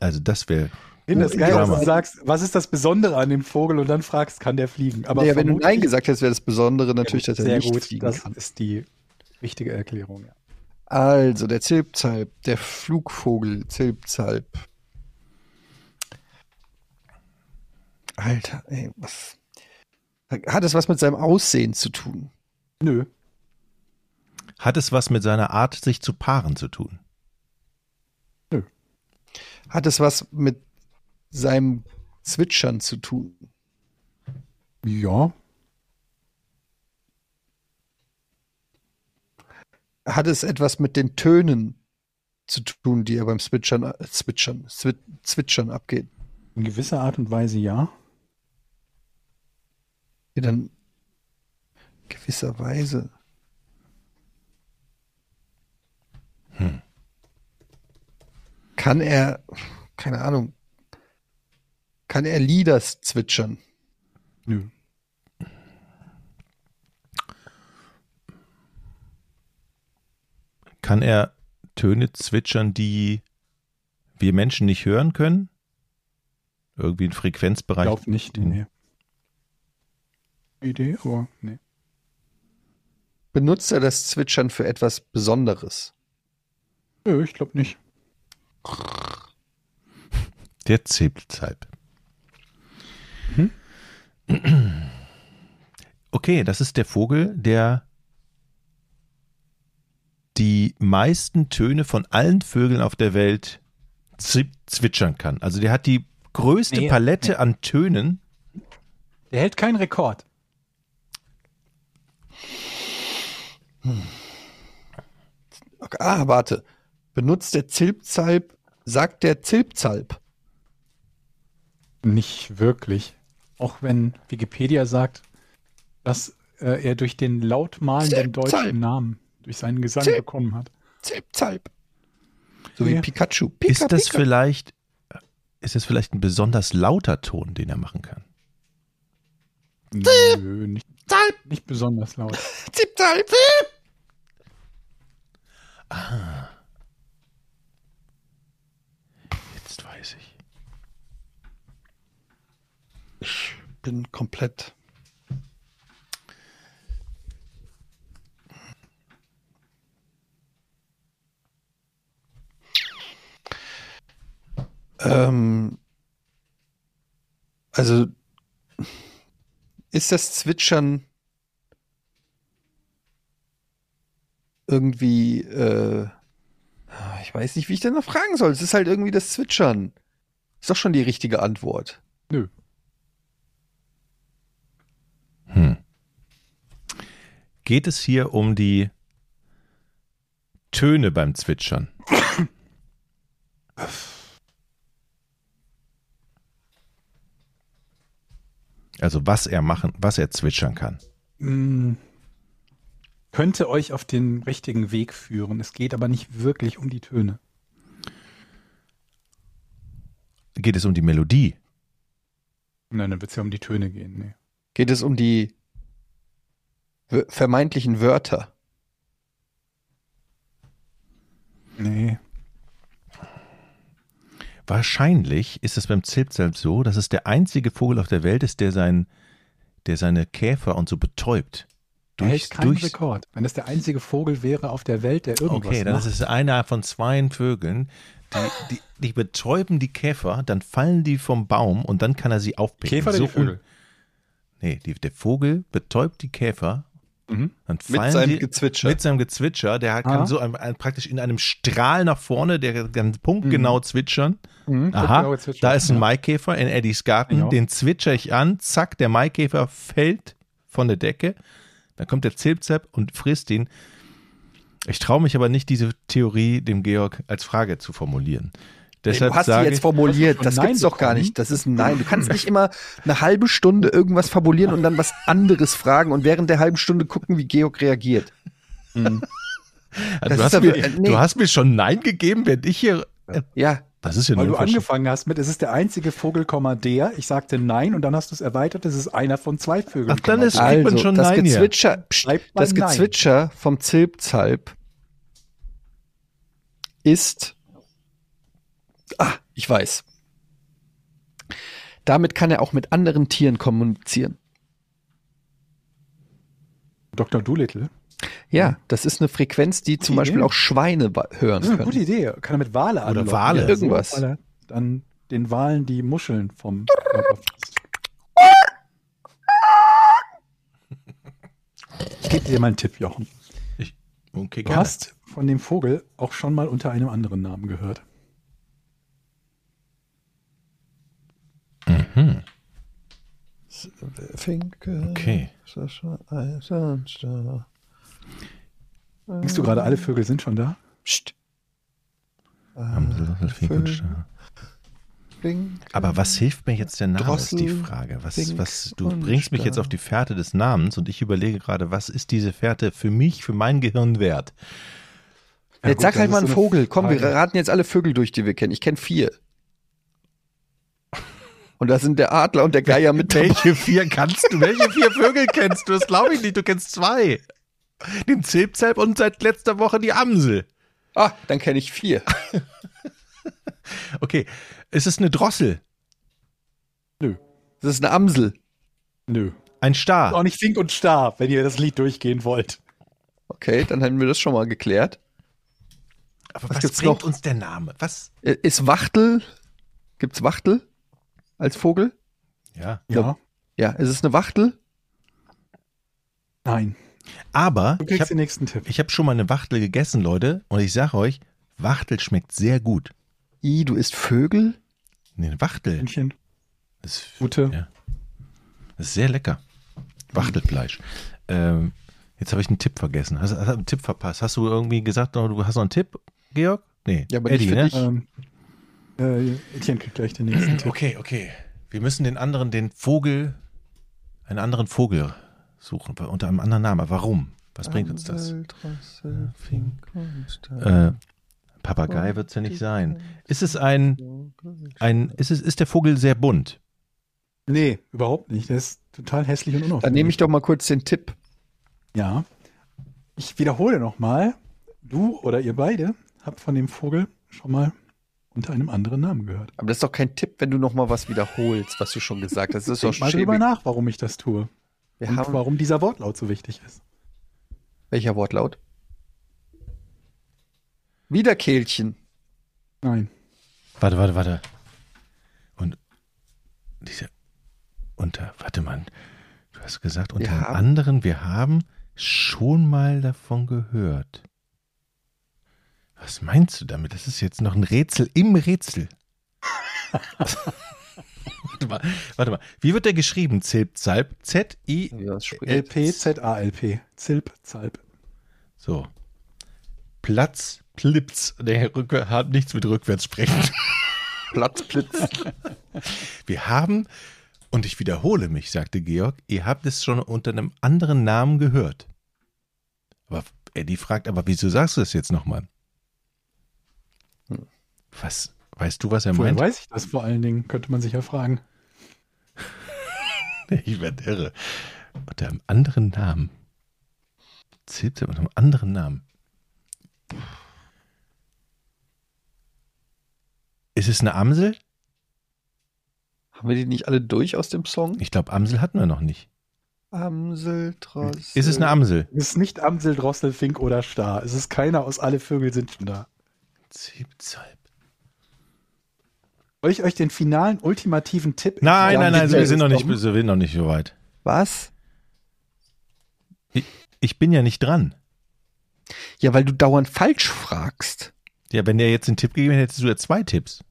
also das wäre, Ich finde das geil, dass du sagst, was ist das Besondere an dem Vogel und dann fragst, kann der fliegen? Aber ja, wenn du Nein gesagt hättest, wäre das Besondere natürlich, dass er Sehr nicht gut, fliegen das kann. ist die richtige Erklärung, ja. Also, der Zilpzalp, der Flugvogel Zilpzalp. Alter, ey, was. Hat es was mit seinem Aussehen zu tun? Nö. hat es was mit seiner Art, sich zu paaren zu tun? Hat es was mit seinem Zwitschern zu tun? Ja. Hat es etwas mit den Tönen zu tun, die er beim Zwitschern, äh, Zwitschern, Zwi Zwitschern abgeht? In gewisser Art und Weise ja. Die dann gewisserweise. Kann er, keine Ahnung, kann er Lieder zwitschern? Nö. Kann er Töne zwitschern, die wir Menschen nicht hören können? Irgendwie ein Frequenzbereich? Glaub nicht. Hm. Nee. Idee, aber nee. Benutzt er das Zwitschern für etwas Besonderes? Nö, ich glaube nicht. Der Zilpzalp. Okay, das ist der Vogel, der die meisten Töne von allen Vögeln auf der Welt zwitschern kann. Also der hat die größte Nee, Palette nee. an Tönen. Der hält keinen Rekord. Okay, ah, warte. Benutzt der Zilpzalp, sagt der Zilpzalp. Nicht wirklich. Auch wenn Wikipedia sagt, dass äh, er durch den laut malenden Zilpzalp. deutschen Namen, durch seinen Gesang Zilp. bekommen hat. Zilpzalp. So wie Ja. Pikachu. Pika, Ist das Pika. vielleicht, ist das vielleicht ein besonders lauter Ton, den er machen kann? Nö, nicht, nicht besonders laut. Zilpzalp. Jetzt weiß ich. Ich bin komplett. Ähm, also ist das Zwitschern irgendwie, äh, ich weiß nicht, wie ich denn noch fragen soll. Es ist halt irgendwie das Zwitschern. Ist doch schon die richtige Antwort. Nö. Geht es hier um die Töne beim Zwitschern? Also was er machen, was er zwitschern kann. Mm, könnte euch auf den richtigen Weg führen. Es geht aber nicht wirklich um die Töne. Geht es um die Melodie? Nein, dann wird es ja um die Töne gehen. Nee. Geht es um die vermeintlichen Wörter? nee. Wahrscheinlich ist es beim Zilpzalp so, dass es der einzige Vogel auf der Welt ist, der, sein, der seine Käfer und so betäubt. Er hält keinen Rekord. Wenn es der einzige Vogel wäre auf der Welt, der irgendwas Okay, dann macht. ist es einer von zwei Vögeln, die, die, die betäuben die Käfer, dann fallen die vom Baum und dann kann er sie aufpicken. Käfer oder so die Vögel? Nee, die, der Vogel betäubt die Käfer Dann Mit seinem die, Gezwitscher. Mit seinem Gezwitscher. Der kann Ah. so ein, ein, praktisch in einem Strahl nach vorne, der kann punktgenau zwitschern. Mhm, Aha, da ist ein. Maikäfer in Eddies Garten. Genau. Den zwitscher ich an. Zack, der Maikäfer fällt von der Decke. Dann kommt der Zilpzap und frisst ihn. Ich traue mich aber nicht, diese Theorie dem Georg als Frage zu formulieren. Deshalb du hast sie jetzt formuliert. Hast du Das gibt's doch gar nicht. Das ist ein Nein. Du kannst nicht immer eine halbe Stunde irgendwas fabulieren und dann was anderes fragen und während der halben Stunde gucken, wie Georg reagiert. du, das hast ist mir, aber- äh, nee. du hast mir schon Nein gegeben, während ich hier. Ja, Das ist ja Weil nur du angefangen hast mit, es ist der einzige Vogel, der. Ich sagte nein und dann hast du es erweitert, es ist einer von zwei Vögeln. Ach, dann ist- kriegt man also schon das Nein hier. Gezwitscher, pst, das Nein. Gezwitscher vom Zilpzalp ist, ah, ich weiß. Damit kann er auch mit anderen Tieren kommunizieren. Dr. Doolittle. Ja, das ist eine Frequenz, die zum Gute Beispiel Idee. auch Schweine hören Das ist eine können. gute Idee. Kann er mit Wale anlocken. Wale. Ja, Irgendwas. weil er dann den Walen die Muscheln vom. Ich gebe dir mal einen Tipp, Jochen. Ich, okay, Du gerne. hast von dem Vogel auch schon mal unter einem anderen Namen gehört. Finke, Okay. Eisenster. Denkst du gerade, alle Vögel sind schon da? Psst. Amsel, Finkenstein. Finke. Aber was hilft mir jetzt der Name, ist die Drossel, Frage. Was, was, du bringst mich jetzt auf die Fährte des Namens und ich überlege gerade, was ist diese Fährte für mich, für mein Gehirn wert? Ja, jetzt gut, sag halt mal einen Vogel. Komm, wir Frage. raten jetzt alle Vögel durch, die wir kennen. Ich kenne vier. Und da sind der Adler und der Geier mit dabei. Welche vier kannst du? Welche vier Vögel kennst du? Das glaube ich nicht. Du kennst zwei. Den Zilpzalp und seit letzter Woche die Amsel. Ah, dann kenne ich vier. Okay, ist es eine Drossel? Das ist eine Amsel. Nö. Ein Auch Star? nicht Fink und Star, wenn ihr das Lied durchgehen wollt. Okay, dann hätten wir das schon mal geklärt. Aber was was, gibt's bringt noch? uns der Name? Was? Äh, Ist Wachtel? Gibt's Wachtel als Vogel? Ja. Ja. Ja, ist es eine Wachtel? Nein. Aber Du ich habe den nächsten Tipp. ich hab schon mal eine Wachtel gegessen, Leute. Und ich sage euch, Wachtel schmeckt sehr gut. I, du isst Vögel? Nee, eine Wachtel. Männchen. Das ist, Gute. Ja. Das ist sehr lecker. Wachtelfleisch. Ähm, jetzt habe ich einen Tipp vergessen. Hast, hast einen Tipp verpasst? Hast du irgendwie gesagt, du hast noch einen Tipp, Georg? Nee. Ja, aber nicht für ne? dich. Ähm, äh, Etienne kriegt gleich den nächsten Tipp. Okay, okay. Wir müssen den anderen, den Vogel, einen anderen Vogel suchen, unter einem anderen Namen. Warum? Was bringt uns das? Äh, Papagei wird es ja nicht sein. Ist es ein, ein ist es, ist der Vogel sehr bunt? Nee, überhaupt nicht. Der ist total hässlich und unauffällig. Dann nehme ich doch mal kurz den Tipp. Ja. Ich wiederhole nochmal. Du oder ihr beide habt von dem Vogel schon mal unter einem anderen Namen gehört. Aber das ist doch kein Tipp, wenn du noch mal was wiederholst, was du schon gesagt hast. Das ist doch mal drüber schäbig. nach, warum ich das tue. Wir und haben, warum dieser Wortlaut so wichtig ist. welcher Wortlaut? Wiederkehlchen. Nein. Warte, warte, warte. Und diese unter, warte mal, du hast gesagt, unter haben- anderen, wir haben schon mal davon gehört. Was meinst du damit? Das ist jetzt noch ein Rätsel im Rätsel. warte mal, warte mal. Wie wird der geschrieben? Zilpzalp? Z-I, Ja, das spricht- LP, Z-A-L-P. Zilp, Zalp. so. Platz, Plipz. Der Rück hat nichts mit rückwärts sprechen. Platzblitz. Wir haben, und ich wiederhole mich, sagte Georg, ihr habt es schon unter einem anderen Namen gehört. Aber Eddie fragt, aber wieso sagst du das jetzt nochmal? Was, weißt du, was er Woher meint? weiß ich das vor allen Dingen? Könnte man sich ja fragen. Ich werde irre. Unter einem anderen Namen. Zählt er unter einem anderen Namen? Ist es eine Amsel? Haben wir die nicht alle durch aus dem Song? Ich glaube, Amsel hatten wir noch nicht. Amsel, Drossel. Ist es eine Amsel? Es ist nicht Amsel, Drossel, Fink oder Star. Es ist keiner aus Alle Vögel sind schon da. Zilpzalp. Soll ich euch den finalen, ultimativen Tipp Nein, nein, nein, wir sind noch nicht, wir sind noch nicht so weit. Was? Ich bin ja nicht dran. Ja, weil du dauernd falsch fragst. Ja, wenn der jetzt einen Tipp gegeben hätte, hättest du ja zwei Tipps.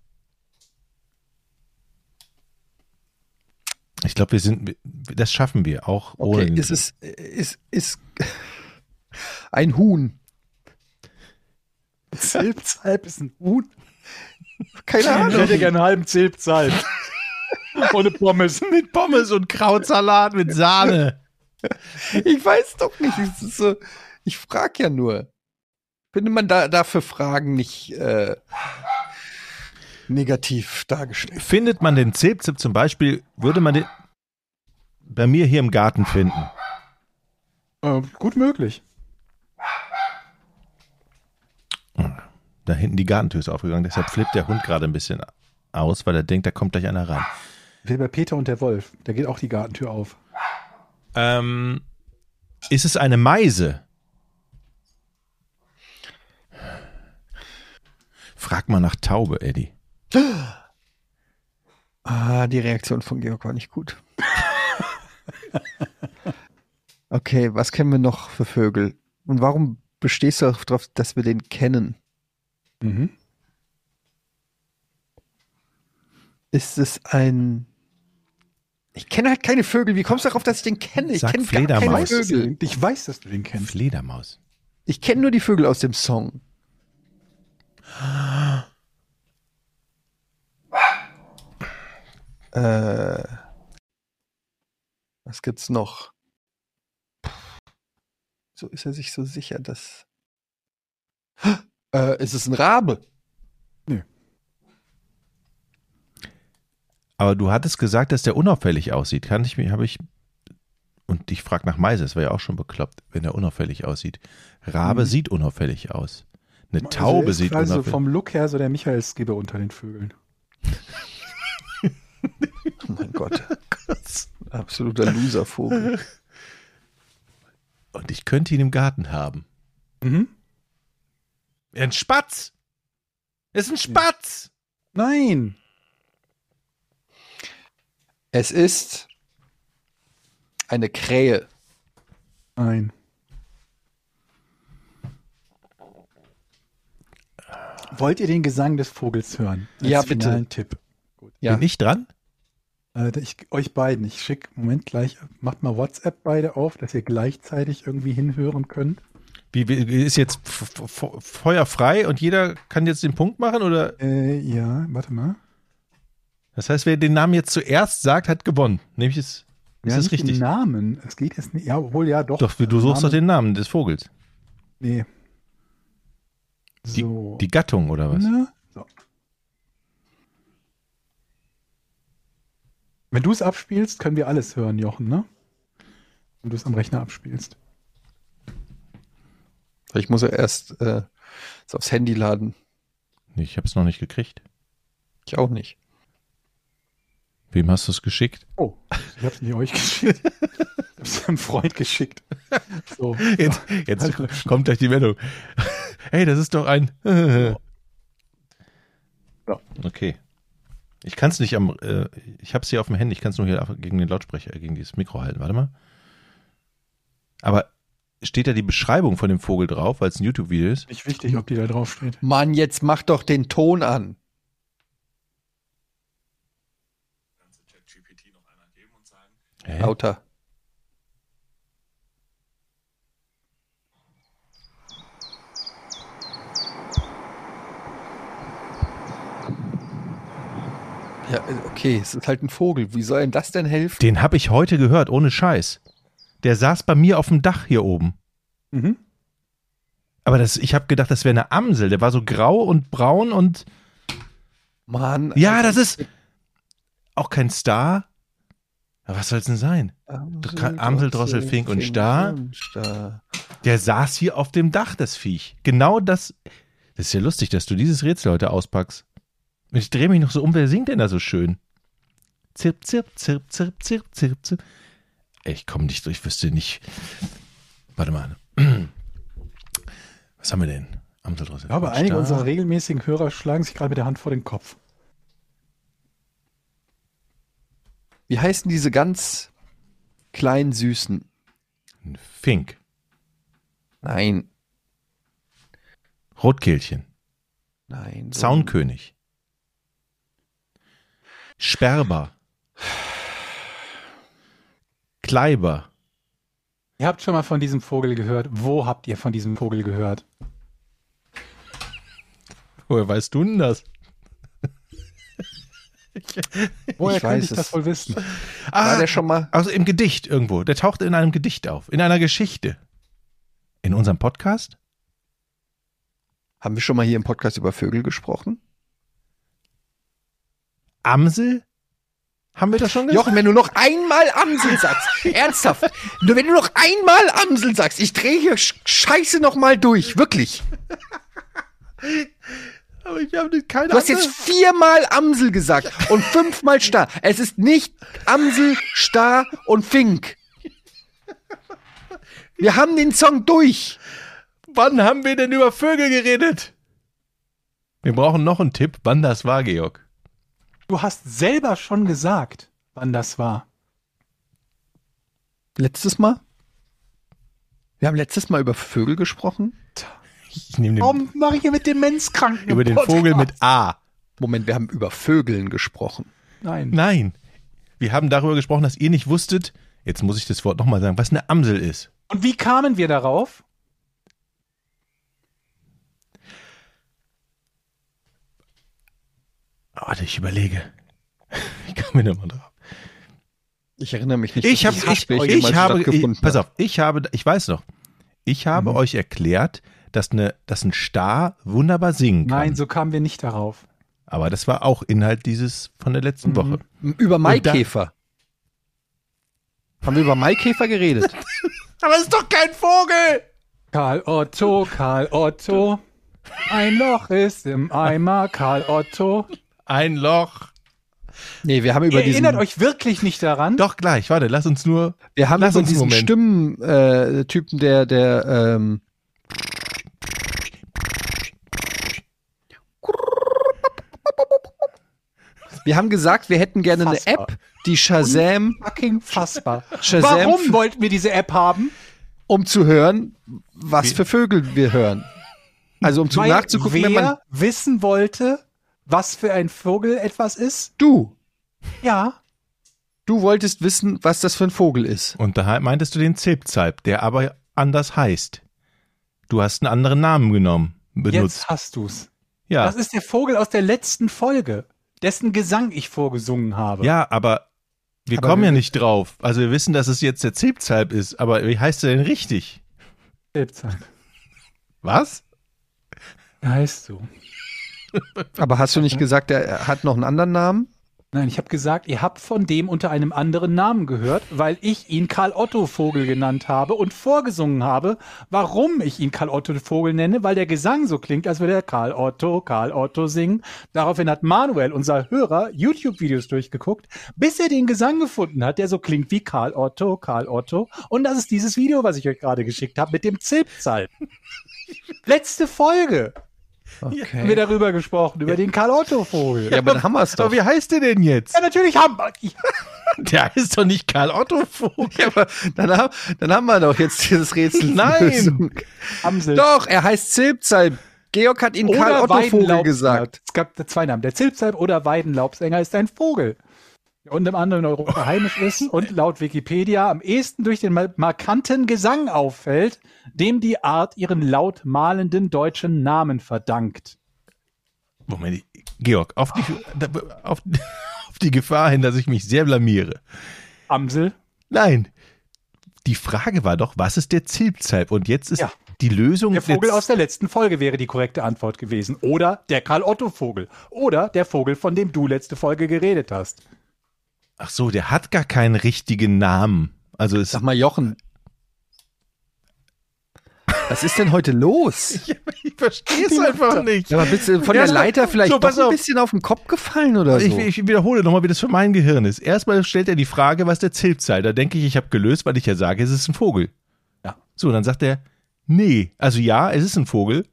Ich glaube, wir sind, das schaffen wir auch ohne. Okay, ist es, ist, ist ein Huhn. Zilpzalp ist ein Huhn. Keine Ich Ahnung. hätte gerne einen halben Zilpzalp. Ohne Pommes. mit Pommes und Krautsalat mit Sahne. Ich weiß doch nicht. So, ich frage ja nur. Finde man da, dafür Fragen nicht äh, negativ dargestellt? Findet man den Zilpzip zum Beispiel, würde man den bei mir hier im Garten finden. Äh, gut möglich. Da hinten die Gartentür ist aufgegangen, deshalb flippt der Hund gerade ein bisschen aus, weil er denkt, da kommt gleich einer rein. Wie bei Peter und der Wolf. Da geht auch die Gartentür auf. Ähm, ist es eine Meise? Frag mal nach Taube, Eddie. Ah, die Reaktion von Georg war nicht gut. Okay, was kennen wir noch für Vögel? Und warum bestehst du darauf, dass wir den kennen? Mhm. Ist es ein. Ich kenne halt keine Vögel. Wie kommst du darauf, dass ich den kenne? Ich kenne gar keine Fledermaus. Vögel. Ich weiß, dass du den kennst. Fledermaus. Ich kenne nur die Vögel aus dem Song. Äh, was gibt's noch? So ist er sich so sicher, dass. Äh, ist es ein Rabe? Aber du hattest gesagt, dass der unauffällig aussieht. Kann ich mir, habe ich. Und ich frage nach Meise, das wäre ja auch schon bekloppt, wenn er unauffällig aussieht. Rabe Mhm. sieht unauffällig aus. Eine Also Taube ist sieht quasi so unauffällig vom Look her so der Michael Skibbe unter den Vögeln. Oh mein Gott. Absoluter Loservogel. Und ich könnte ihn im Garten haben. Mhm. Ein Spatz! Es ist ein Spatz! Nein. Es ist eine Krähe. Nein. Wollt ihr den Gesang des Vogels hören? Als Ja, bitte. finalen Tipp. Ja. Bin ich dran? Äh, ich, euch beiden. Ich schicke, Moment gleich, macht mal WhatsApp beide auf, dass ihr gleichzeitig irgendwie hinhören könnt. Wie, wie ist jetzt f- f- Feuer frei und jeder kann jetzt den Punkt machen? Oder? Äh, ja, warte mal. Das heißt, wer den Namen jetzt zuerst sagt, hat gewonnen. Nämlich ist, ist ja, das richtig? Den Namen. Es geht jetzt nicht. Ja, obwohl ja doch. Doch, du suchst doch den Namen des Vogels. Nee. Die, So. die Gattung oder was? Ne? So. Wenn du es abspielst, können wir alles hören, Jochen, ne? Wenn du es am Rechner abspielst. Ich muss ja erst äh, es aufs Handy laden. Nee, Ich habe es noch nicht gekriegt. Ich auch nicht. Wem hast du es geschickt? Oh, ich hab's nicht euch geschickt. Ich hab's einem Freund geschickt. So. Jetzt, jetzt Halt. kommt gleich die Meldung. Hey, das ist doch ein. Ja. Okay. Ich kann es nicht am. Äh, ich habe es hier auf dem Handy. Ich kann es nur hier gegen den Lautsprecher, gegen dieses Mikro halten. Warte mal. Aber steht da die Beschreibung von dem Vogel drauf, weil es ein YouTube-Video ist? Nicht wichtig, ob die da drauf steht. Mann, jetzt mach doch den Ton an. Hä? Lauter. Ja, äh, okay, es ist halt ein Vogel. Wie soll ihm das denn helfen? Den habe ich heute gehört, ohne Scheiß. Der saß bei mir auf dem Dach hier oben. Mhm. Aber das, ich habe gedacht, das wäre eine Amsel. Der war so grau und braun und. Mann. Ja, das ist auch kein Star. Aber was soll es denn sein? Amsel, Amsel, Drossel, Fink und Star. und Star. Der saß hier auf dem Dach, das Viech. Genau das. Das ist ja lustig, dass du dieses Rätsel heute auspackst. Und ich drehe mich noch so um, wer singt denn da so schön? Zirp, zirp, zirp, zirp, zirp, zirp, zirp. Ey, Ich komme nicht durch, ich wüsste nicht. Warte mal. Was haben wir denn? Amsel, Drossel, Ja, aber einige unserer regelmäßigen Hörer schlagen sich gerade mit der Hand vor den Kopf. Wie heißen diese ganz kleinen Süßen? Fink. Nein. Rotkehlchen. Nein. so- Zaunkönig. Sperber. Kleiber. Ihr habt schon mal von diesem Vogel gehört. Wo habt ihr von diesem Vogel gehört? Woher weißt du denn das? Woher Ich könnte weiß ich das es. wohl wissen? War der schon mal? Also im Gedicht irgendwo. Der taucht in einem Gedicht auf. In einer Geschichte. In unserem Podcast? Haben wir schon mal hier im Podcast über Vögel gesprochen? Amsel? Haben wir das schon gesagt? Jochen, wenn du noch einmal Amsel sagst, ernsthaft, nur wenn du noch einmal Amsel sagst, ich drehe hier Sch- Scheiße noch mal durch, wirklich. Aber ich habe keine Du hast jetzt viermal Amsel gesagt und fünfmal Star. Es ist nicht Amsel, Star und Fink. Wir haben den Song durch. Wann haben wir denn über Vögel geredet? Wir brauchen noch einen Tipp, wann das war, Georg. Du hast selber schon gesagt, wann das war. Letztes Mal? Wir haben letztes Mal über Vögel gesprochen. Ich nehme den, Warum mache ich hier mit Demenzkranken? über den Podcast? Vogel mit A. Moment, wir haben über Vögeln gesprochen. Nein. Nein. Wir haben darüber gesprochen, dass ihr nicht wusstet, jetzt muss ich das Wort nochmal sagen, was eine Amsel ist. Und wie kamen wir darauf? Warte, ich überlege. Ich komme mir nochmal drauf. Ich erinnere mich nicht. Ich dieses ich, ich habe, ich, pass auf, ich habe, ich weiß noch, ich habe Mhm. euch erklärt, dass, eine, dass ein Star wunderbar singen kann. Nein, so kamen wir nicht darauf. Aber das war auch Inhalt dieses von der letzten Mhm. Woche. Über Maikäfer. Haben wir über Maikäfer geredet? Aber es ist doch kein Vogel! Karl Otto, Karl Otto. Ein Loch ist im Eimer, Karl Otto. Ein Loch. nee, wir haben über Ihr diesen, erinnert euch wirklich nicht daran? Doch gleich, warte, lass uns nur. wir haben Lass über uns diesen Moment. Stimmen-Typen, äh, Typen, der, der, ähm, wir haben gesagt, wir hätten gerne eine Fassbar. App, die Shazam, Fucking fassbar. Shazam Warum wollten wir diese App haben? um zu hören, was für Vögel wir hören. Also um zu Weil nachzugucken, wer wenn man, wissen wollte, was für ein Vogel etwas ist? du, Ja. du wolltest wissen, was das für ein Vogel ist. Und da meintest du den Zilpzalp, der aber anders heißt. Du hast einen anderen Namen genommen, benutzt. Jetzt hast du's. ja. Das ist der Vogel aus der letzten Folge, dessen Gesang ich vorgesungen habe. ja, aber wir Aber kommen wir- ja nicht drauf. Also wir wissen, dass es jetzt der Zilpzalp ist, aber wie heißt er denn richtig? Elbzeit. Was? Heißt so. Aber hast du nicht gesagt, er hat noch einen anderen Namen? Nein, ich habe gesagt, ihr habt von dem unter einem anderen Namen gehört, weil ich ihn Karl Otto Vogel genannt habe und vorgesungen habe, warum ich ihn Karl Otto Vogel nenne, weil der Gesang so klingt, als würde er Karl Otto, Karl Otto singen. Daraufhin hat Manuel, unser Hörer, YouTube-Videos durchgeguckt, bis er den Gesang gefunden hat, der so klingt wie Karl Otto, Karl Otto. Und das ist dieses Video, was ich euch gerade geschickt habe mit dem Zilpzalp. Letzte Folge haben wir Okay. darüber gesprochen, über den Karl Otto Vogel. Ja, aber dann haben wir es doch. Aber wie heißt der denn jetzt? Ja, natürlich haben wir. Der heißt doch nicht Karl Otto Vogel. Ja, aber dann, haben, dann haben wir doch jetzt dieses Rätsel. Nein. Amsel. Doch, er heißt Zilpzalp. Georg hat ihn Karl Otto Vogel Weidenlaubsänger. gesagt. Es gab zwei Namen. Der Zilpzalp oder Weidenlaubsänger ist ein Vogel. Der unter anderem in Europa heimisch ist und laut Wikipedia am ehesten durch den ma- markanten Gesang auffällt, dem die Art ihren laut malenden deutschen Namen verdankt. Moment, Georg, auf die, auf, auf die Gefahr hin, dass ich mich sehr blamiere. Amsel. Nein. Die Frage war doch, was ist der Zilpzalp? Und jetzt ist Ja. die Lösung Der Vogel aus der letzten Folge wäre die korrekte Antwort gewesen. Oder der Karl-Otto-Vogel. Oder der Vogel, von dem du letzte Folge geredet hast. Ach so, der hat gar keinen richtigen Namen. Also es Sag mal, Jochen. Was ist denn heute los? ich verstehe es einfach nicht. Ja, aber bist du von Ja, der Leiter vielleicht so, doch ein auf. bisschen auf den Kopf gefallen oder so? Ich, ich wiederhole nochmal, wie das für mein Gehirn ist. Erstmal stellt er die Frage, was der Zilpzalp? Da denke ich, ich habe gelöst, weil ich ja sage, es ist ein Vogel. Ja. So, dann sagt er, nee. Also ja, es ist ein Vogel,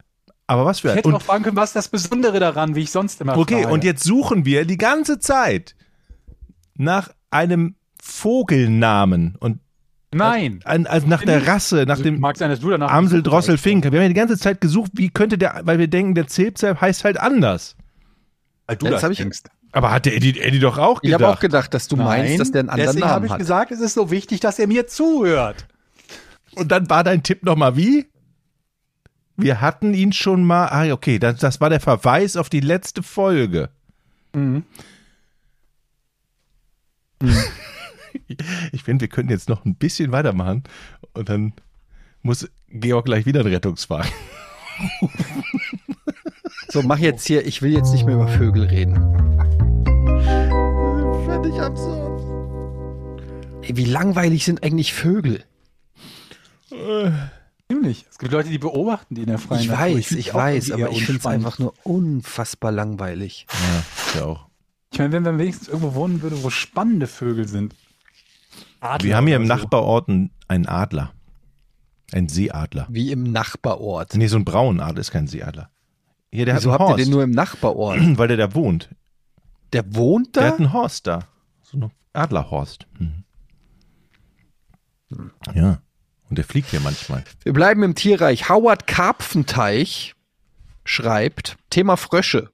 aber was für Ich ein... hätte Und auch fragen können, was ist das Besondere daran, wie ich sonst immer Okay, frage. und jetzt suchen wir die ganze Zeit nach einem Vogelnamen. Und Nein. An, also nach der Rasse, nach dem Mag sein, dass du danach. Amsel, Drossel, Fink. Wir haben ja die ganze Zeit gesucht, wie könnte der, weil wir denken, der Zilpzalp heißt halt anders. Weil du Jetzt das ich- denkst. Aber hat der Eddie, Eddie doch auch Ich gedacht. habe auch gedacht, dass du meinst, dass der einen anderen deswegen habe Namen ich hat. gesagt, es ist so wichtig, dass er mir zuhört. Und dann war dein Tipp nochmal wie? Wir hatten ihn schon mal. Ah, okay, das, das war der Verweis auf die letzte Folge. Mhm. Ich finde, wir könnten jetzt noch ein bisschen weitermachen und dann muss Georg gleich wieder einen Rettungswagen. So, mach jetzt hier, ich will jetzt nicht mehr über Vögel reden. Völlig absurd. Ey, wie langweilig sind eigentlich Vögel? Ziemlich. Es gibt Leute, die beobachten die in der freien Ich Natur. weiß, ich auch weiß, aber ich finde es einfach nur unfassbar langweilig. Ja, ja auch. Ich meine, wenn man wenigstens irgendwo wohnen würde, wo spannende Vögel sind. Adler Wir haben hier im so. Nachbarort einen Adler. Ein Seeadler. Wie im Nachbarort. Nee, so ein braunen Adler ist kein Seeadler. Hier, der Wieso hat habt einen ihr Horst. den nur im Nachbarort? weil der da wohnt. Der wohnt Der da? hat einen Horst da. So ein Adlerhorst. Mhm. Ja. Und der fliegt hier manchmal. Wir bleiben im Tierreich. Howard Karpfenteich schreibt, Thema Frösche.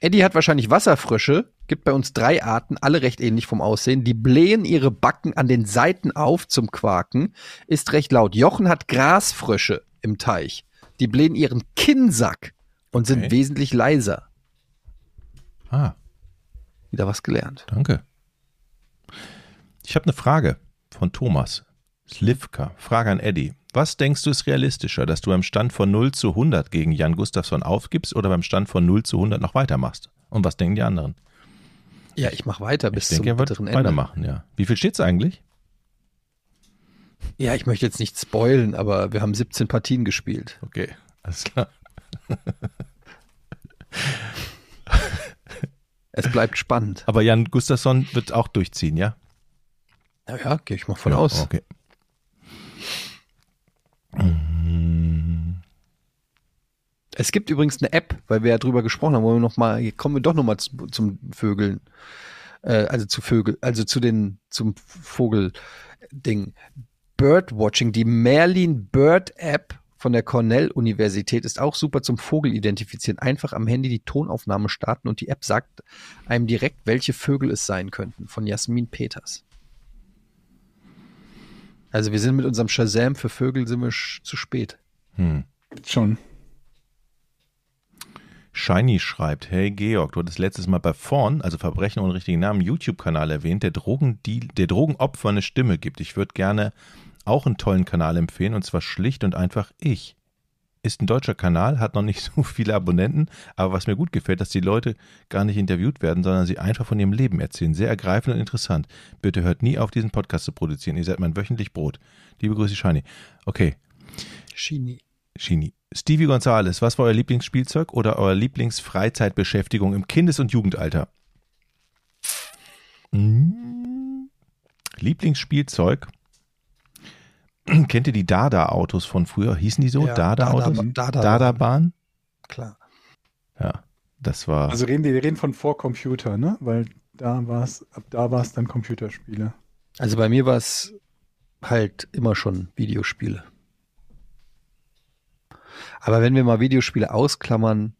Eddie hat wahrscheinlich Wasserfrösche, gibt bei uns drei Arten, alle recht ähnlich vom Aussehen. Die blähen ihre Backen an den Seiten auf zum Quaken, ist recht laut. Jochen hat Grasfrösche im Teich. Die blähen ihren Kinnsack und sind Okay. wesentlich leiser. Ah, Wieder was gelernt. danke. Ich habe eine Frage von Thomas. Slivka. Frage an Eddie. Was denkst du ist realistischer, dass du beim Stand von 0 zu 100 gegen Jan Gustafsson aufgibst oder beim Stand von 0 zu 100 noch weitermachst? Und was denken die anderen? Ja, ich mache weiter bis ich denke, zum er bitteren Ende. weitermachen, ja. Wie viel steht's eigentlich? Ja, ich möchte jetzt nicht spoilen, aber wir haben 17 Partien gespielt. Okay, alles klar. Es bleibt spannend. Aber Jan Gustafsson wird auch durchziehen, ja? Ja, ja gehe ich mal von ja, aus. Okay. Es gibt übrigens eine App, weil wir ja drüber gesprochen haben, wo wir noch mal, kommen wir doch noch mal zu, zum Vögeln, äh, also zu Vögel, also zu den zum Vogelding. Birdwatching, die Merlin Bird App von der Cornell Universität ist auch super zum Vogelidentifizieren. Einfach am Handy die Tonaufnahme starten und die App sagt einem direkt, welche Vögel es sein könnten. Von Jasmin Peters. Also wir sind mit unserem Shazam für Vögel sind wir sch- zu spät. Hm. Schon. Shiny schreibt, hey Georg, du hattest letztes Mal bei Vorn, also Verbrechen ohne richtigen Namen, YouTube-Kanal erwähnt, der, Drogendeal, der Drogenopfer eine Stimme gibt. Ich würde gerne auch einen tollen Kanal empfehlen, und zwar schlicht und einfach ich. Ist ein deutscher Kanal, hat noch nicht so viele Abonnenten, aber was mir gut gefällt, dass die Leute gar nicht interviewt werden, sondern sie einfach von ihrem Leben erzählen. Sehr ergreifend und interessant. Bitte hört nie auf, diesen Podcast zu produzieren. Ihr seid mein wöchentlich Brot. Liebe Grüße, Shiny. Okay, Shini. Shini. Stevie Gonzales, was war euer Lieblingsspielzeug oder euer Lieblingsfreizeitbeschäftigung im Kindes- und Jugendalter? Hm. Lieblingsspielzeug? Kennt ihr die Dada-Autos von früher? Hießen die so? Ja, Dada-Autos? Dada- Dada- Dada-Bahn? Klar. Ja, das war. Also reden wir, wir reden von vor Computer, ne? Weil da war es, ab da war es dann Computerspiele. Also bei mir war es halt immer schon Videospiele. Aber wenn wir mal Videospiele ausklammern,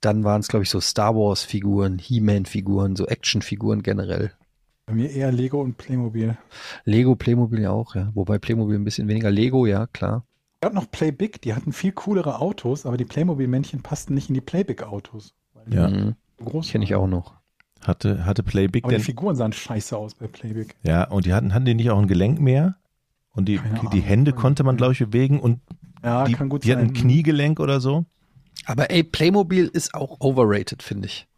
dann waren es, glaube ich, so Star Wars-Figuren, He-Man-Figuren, so Action-Figuren generell. Bei mir eher Lego und Playmobil. Lego, Playmobil ja auch, ja. Wobei Playmobil ein bisschen weniger. Lego, ja, klar. Es gab noch Play Big, die hatten viel coolere Autos, aber die Playmobil-Männchen passten nicht in die Play Big-Autos. weil die Ja. Mhm. so groß Kenne ich auch noch. Hatte, hatte Playbig Aber die denn. Figuren sahen scheiße aus bei Play Big. Ja, und die hatten, hatten die nicht auch ein Gelenk mehr? Und die, Keine die Ahnung. Hände konnte man, glaube ich, bewegen und Ja, die, kann gut die hatten ein Kniegelenk oder so. Aber ey, Playmobil ist auch overrated, finde ich.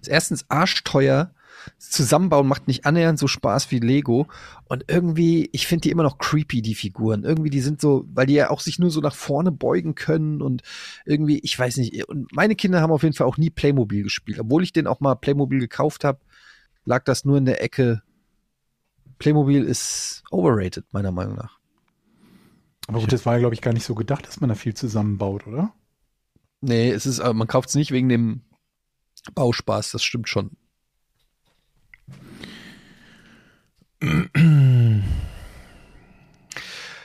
Ist erstens arschteuer. Zusammenbauen macht nicht annähernd so Spaß wie Lego. Und irgendwie, ich finde die immer noch creepy, die Figuren. Irgendwie, die sind so, weil die ja auch sich nur so nach vorne beugen können und irgendwie, ich weiß nicht. Und meine Kinder haben auf jeden Fall auch nie Playmobil gespielt. Obwohl ich den auch mal Playmobil gekauft habe, lag das nur in der Ecke. Playmobil ist overrated, meiner Meinung nach. Aber gut, das war ja, glaube ich, gar nicht so gedacht, dass man da viel zusammenbaut, oder? Nee, es ist, äh, man kauft es nicht wegen dem Bauspaß, das stimmt schon.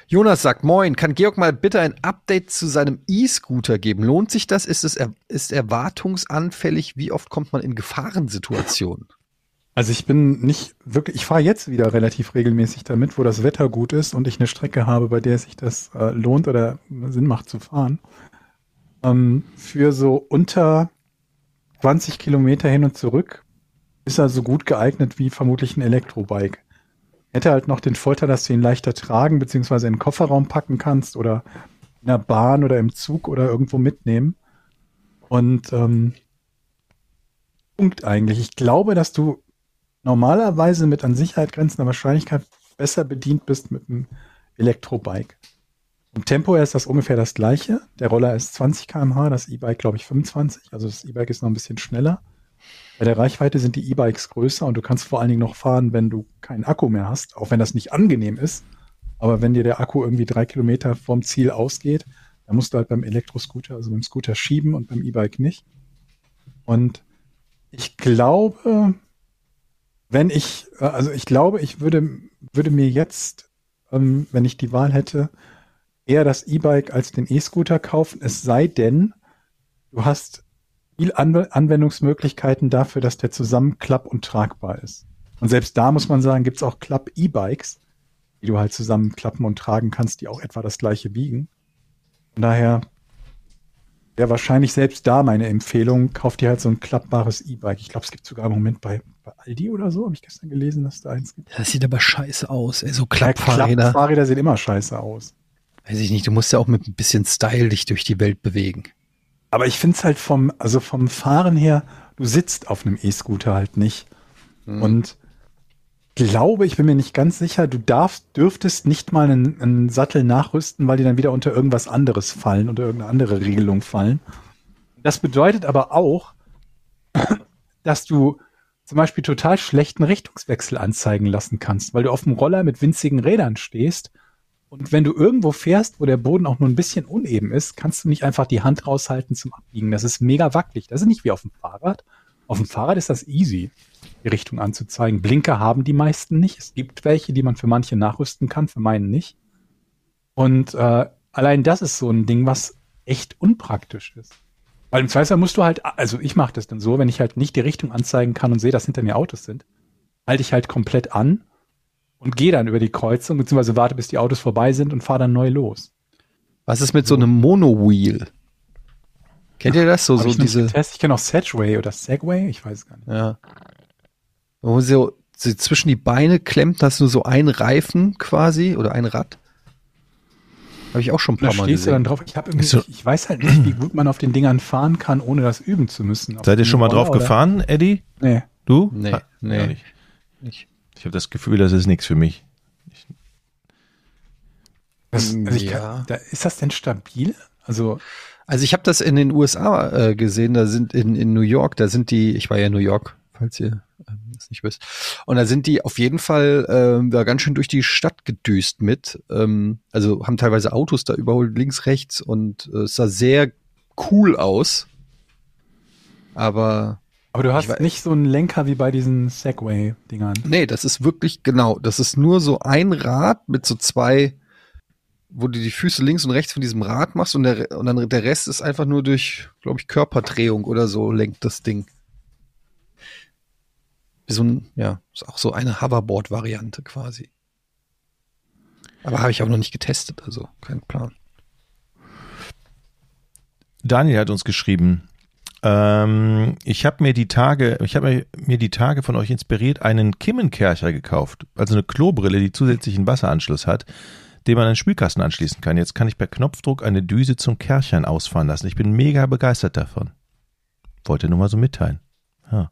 Jonas sagt, moin, kann Georg mal bitte ein Update zu seinem E-Scooter geben? Lohnt sich das? Ist es er, ist er wartungsanfällig? Wie oft kommt man in Gefahrensituationen? Also ich bin nicht wirklich, ich fahre jetzt wieder relativ regelmäßig damit, wo das Wetter gut ist und ich eine Strecke habe, bei der sich das äh, lohnt oder Sinn macht zu fahren. Ähm, für so unter 20 Kilometer hin und zurück ist er so gut geeignet wie vermutlich ein Elektrobike. Hätte halt noch den Vorteil, dass du ihn leichter tragen bzw. in den Kofferraum packen kannst oder in der Bahn oder im Zug oder irgendwo mitnehmen. Und ähm, Punkt eigentlich. Ich glaube, dass du normalerweise mit an Sicherheit grenzender Wahrscheinlichkeit besser bedient bist mit einem Elektrobike. Im Tempo ist das ungefähr das gleiche. Der Roller ist 20 km/h, das E-Bike glaube ich 25. Also das E-Bike ist noch ein bisschen schneller. Bei der Reichweite sind die E-Bikes größer und du kannst vor allen Dingen noch fahren, wenn du keinen Akku mehr hast, auch wenn das nicht angenehm ist. Aber wenn dir der Akku irgendwie drei Kilometer vom Ziel ausgeht, dann musst du halt beim Elektroscooter, also beim Scooter schieben und beim E-Bike nicht. Und ich glaube, wenn ich, also ich glaube, ich würde, würde mir jetzt, ähm, wenn ich die Wahl hätte, eher das E-Bike als den E-Scooter kaufen, es sei denn, du hast viel Anw Anwendungsmöglichkeiten dafür, dass der zusammen klapp- und tragbar ist. Und selbst da muss man sagen, gibt es auch Klapp-E-Bikes, die du halt zusammen klappen und tragen kannst, die auch etwa das gleiche wiegen. Von daher wäre wahrscheinlich selbst da meine Empfehlung, kauf dir halt so ein klappbares E-Bike. Ich glaube, es gibt sogar im Moment bei, bei Aldi oder so, habe ich gestern gelesen, dass da eins gibt. Das sieht aber scheiße aus, ey. So Ja, Klappfahrräder. Klappfahrräder sehen immer scheiße aus. Weiß ich nicht, du musst ja auch mit ein bisschen Style dich durch die Welt bewegen. Aber ich finde es halt vom, also vom Fahren her, du sitzt auf einem E-Scooter halt nicht. Und glaube, ich bin mir nicht ganz sicher, du darfst, dürftest nicht mal einen, einen Sattel nachrüsten, weil die dann wieder unter irgendwas anderes fallen, unter irgendeine andere Regelung fallen. Das bedeutet aber auch, dass du zum Beispiel total schlechten Richtungswechsel anzeigen lassen kannst, weil du auf dem Roller mit winzigen Rädern stehst und wenn du irgendwo fährst, wo der Boden auch nur ein bisschen uneben ist, kannst du nicht einfach die Hand raushalten zum Abbiegen. Das ist mega wackelig. Das ist nicht wie auf dem Fahrrad. Auf dem Fahrrad ist das easy, die Richtung anzuzeigen. Blinker haben die meisten nicht. Es gibt welche, die man für manche nachrüsten kann, für meinen nicht. Und äh, allein das ist so ein Ding, was echt unpraktisch ist. Weil im Zweifelsfall musst du halt, also ich mache das dann so, wenn ich halt nicht die Richtung anzeigen kann und sehe, dass hinter mir Autos sind, halte ich halt komplett an und gehe dann über die Kreuzung, beziehungsweise warte, bis die Autos vorbei sind und fahre dann neu los. Was ist mit so einem Mono-Wheel? Kennt ihr das? So, so ich diese, getestet. Ich kenne auch Segway oder Segway, ich weiß gar nicht. ja. Wo so, sie zwischen die Beine klemmt, hast du so einen Reifen quasi oder ein Rad. Habe ich auch schon ein Da paar Mal stehst du dann gesehen. drauf. Ich, hab irgendwie, So. ich, ich weiß halt nicht, wie gut man auf den Dingern fahren kann, ohne das üben zu müssen. Auf Seid ihr schon mal drauf oder? gefahren, Eddie? Nee. Du? Nee, Ha- nee. Ja, nicht. Nicht. Ich habe das Gefühl, das ist nichts für mich. Das, Mm, also ich ja. kann, da, ist das denn stabil? Also, Also ich habe das in den USA äh, gesehen, da sind in, in New York, da sind die, ich war ja in New York, falls ihr ähm, das nicht wisst, und da sind die auf jeden Fall ähm, da ganz schön durch die Stadt gedüst mit. Ähm, also haben teilweise Autos da überholt, links, rechts und äh, es sah sehr cool aus. Aber aber du hast weiß- nicht so einen Lenker wie bei diesen Segway-Dingern. nee, das ist wirklich genau, das ist nur so ein Rad mit so zwei, wo du die Füße links und rechts von diesem Rad machst und der, und dann der Rest ist einfach nur durch, glaube ich, Körperdrehung oder so lenkt das Ding. Wie so ein, ja, ist auch so eine Hoverboard-Variante quasi. Aber habe ich auch noch nicht getestet, also kein Plan. Daniel hat uns geschrieben, ähm, ich habe mir die Tage, ich habe mir die Tage von euch inspiriert, einen Kimmenkercher gekauft, also eine Klobrille, die zusätzlichen Wasseranschluss hat, den man an den Spülkasten anschließen kann. Jetzt kann ich per Knopfdruck eine Düse zum Kerchern ausfahren lassen. Ich bin mega begeistert davon. Wollte nur mal so mitteilen. Ja.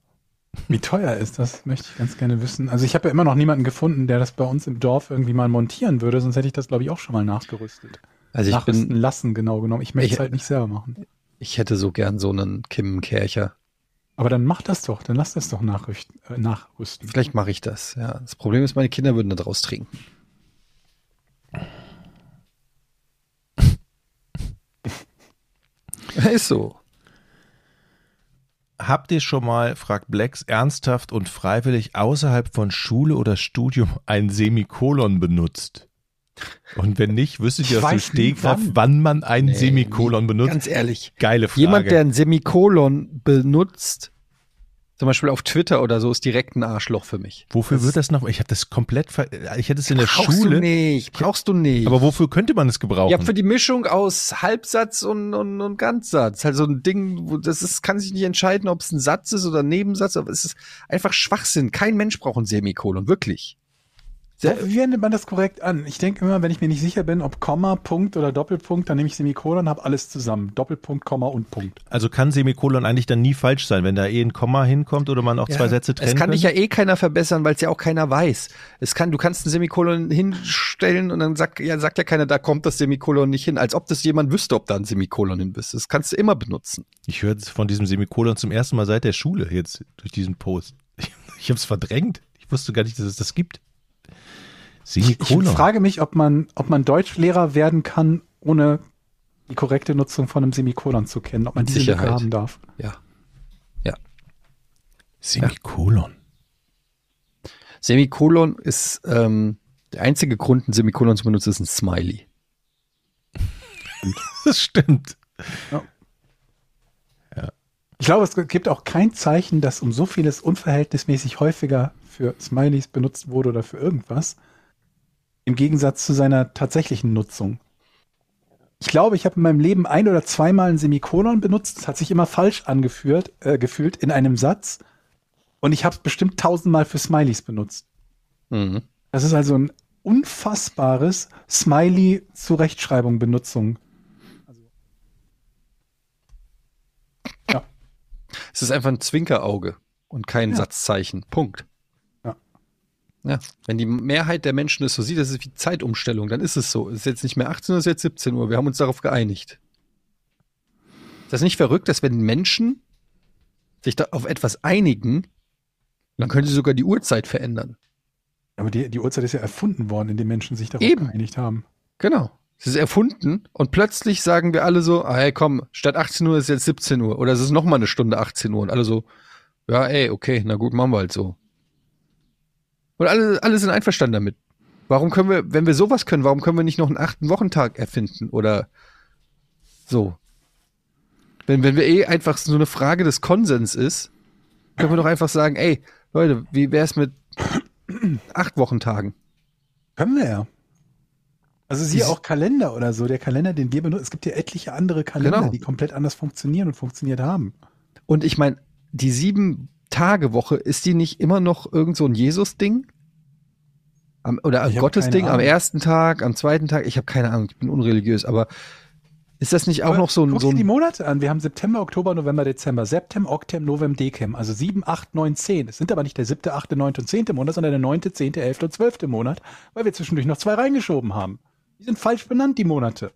Wie teuer ist das? Möchte ich ganz gerne wissen. Also ich habe ja immer noch niemanden gefunden, der das bei uns im Dorf irgendwie mal montieren würde, sonst hätte ich das, glaube ich, auch schon mal nachgerüstet. Also ich Nachrüsten bin, lassen, genau genommen. Ich möchte es halt nicht selber machen. Ich hätte so gern so einen Kim-Kercher. Aber dann mach das doch, dann lass das doch nachrüsten. Äh, nachrüsten. Vielleicht mache ich das, ja. Das Problem ist, meine Kinder würden da draus trinken. ist so. Habt ihr schon mal, fragt Blacks, ernsthaft und freiwillig außerhalb von Schule oder Studium ein Semikolon benutzt? Und wenn nicht, wüsstet ihr Ich aus dem Stegreif, wann. man ein Nee, Semikolon benutzt? Ganz ehrlich. Geile Frage. Jemand, der ein Semikolon benutzt, zum Beispiel auf Twitter oder so, ist direkt ein Arschloch für mich. Wofür Das- wird das noch? Ich habe das komplett, ver ich hätte es in der Brauchst Schule. du nicht, brauchst du nicht. Aber wofür könnte man es gebrauchen? ja, für die Mischung aus Halbsatz und, und, und Ganzsatz. Halt so ein Ding, wo das ist, kann sich nicht entscheiden, ob es ein Satz ist oder ein Nebensatz, aber es ist einfach Schwachsinn. Kein Mensch braucht ein Semikolon, wirklich. Sehr- Wie wendet man das korrekt an? Ich denke immer, wenn ich mir nicht sicher bin, ob Komma, Punkt oder Doppelpunkt, dann nehme ich Semikolon, habe alles zusammen. Doppelpunkt, Komma und Punkt. also kann Semikolon eigentlich dann nie falsch sein, wenn da eh ein Komma hinkommt oder man auch zwei Sätze trennen Es kann dich ja eh keiner verbessern, weil es ja auch keiner weiß. Es kann, du kannst ein Semikolon hinstellen und dann sagt, ja, sagt ja keiner, da kommt das Semikolon nicht hin, als ob das jemand wüsste, ob da ein Semikolon hin ist. Das kannst du immer benutzen. Ich höre von diesem Semikolon zum ersten Mal seit der Schule jetzt durch diesen Post. Ich, ich habe es verdrängt. Ich wusste gar nicht, dass es das gibt. Ich Semikolon. frage mich, ob man, ob man Deutschlehrer werden kann, ohne die korrekte Nutzung von einem Semikolon zu kennen, ob man diese Lücke haben darf. Ja. Ja. Semikolon. Semikolon ist, ähm, der einzige Grund, ein Semikolon zu benutzen, ist ein Smiley. Das stimmt. Ich glaube, es gibt auch kein Zeichen, dass um so vieles unverhältnismäßig häufiger für Smileys benutzt wurde oder für irgendwas, im Gegensatz zu seiner tatsächlichen Nutzung. Ich glaube, ich habe in meinem Leben ein oder zweimal ein Semikolon benutzt. Es hat sich immer falsch angeführt, äh, gefühlt in einem Satz. Und ich habe es bestimmt tausendmal für Smileys benutzt. Mhm. Das ist also ein unfassbares Smiley-Zurechtschreibung, Benutzung. Ja. Es ist einfach ein Zwinkerauge und kein Ja. Satzzeichen. Punkt. Ja. Wenn die Mehrheit der Menschen es so sieht, das ist wie Zeitumstellung, dann ist es so. Es ist jetzt nicht mehr 18 Uhr, es ist jetzt 17 Uhr. Wir haben uns darauf geeinigt. Ist das nicht verrückt, dass wenn Menschen sich da auf etwas einigen, dann können sie sogar die Uhrzeit verändern. Aber die, die Uhrzeit ist ja erfunden worden, indem Menschen sich darauf Eben. geeinigt haben. Genau. Es ist erfunden und plötzlich sagen wir alle so, ah, hey, komm, statt 18 Uhr ist jetzt 17 Uhr oder es ist noch mal eine Stunde 18 Uhr und alle so, ja, ey, okay, na gut, machen wir halt so. Und alle, alle sind einverstanden damit. Warum können wir, wenn wir sowas können, warum können wir nicht noch einen achten Wochentag erfinden oder so? Wenn, wenn wir eh einfach so eine Frage des Konsens ist, können wir doch einfach sagen, ey, Leute, wie wär's mit acht Wochentagen? Können wir ja. Also siehe auch Kalender oder so. Der Kalender, den wir benutzen, es gibt ja etliche andere Kalender, Genau. die komplett anders funktionieren und funktioniert haben. Und ich meine, die sieben Tage Woche, ist die nicht immer noch irgend so ein Jesus-Ding? Am, oder ein Ich Gottes-Ding am ersten Tag, am zweiten Tag? Ich habe keine Ahnung, ich bin unreligiös, aber ist das nicht auch Aber noch so ein, guck so dir die ein Monate an. Wir haben September, Oktober, November, Dezember. Septem, Oktem, Novem, Dekem. Also 7, 8, 9, 10. Es sind aber nicht der siebte, achte, neunte und zehnte Monat, sondern der neunte, zehnte, elfte und zwölfte Monat, weil wir zwischendurch noch zwei reingeschoben haben. Die sind falsch benannt, die Monate.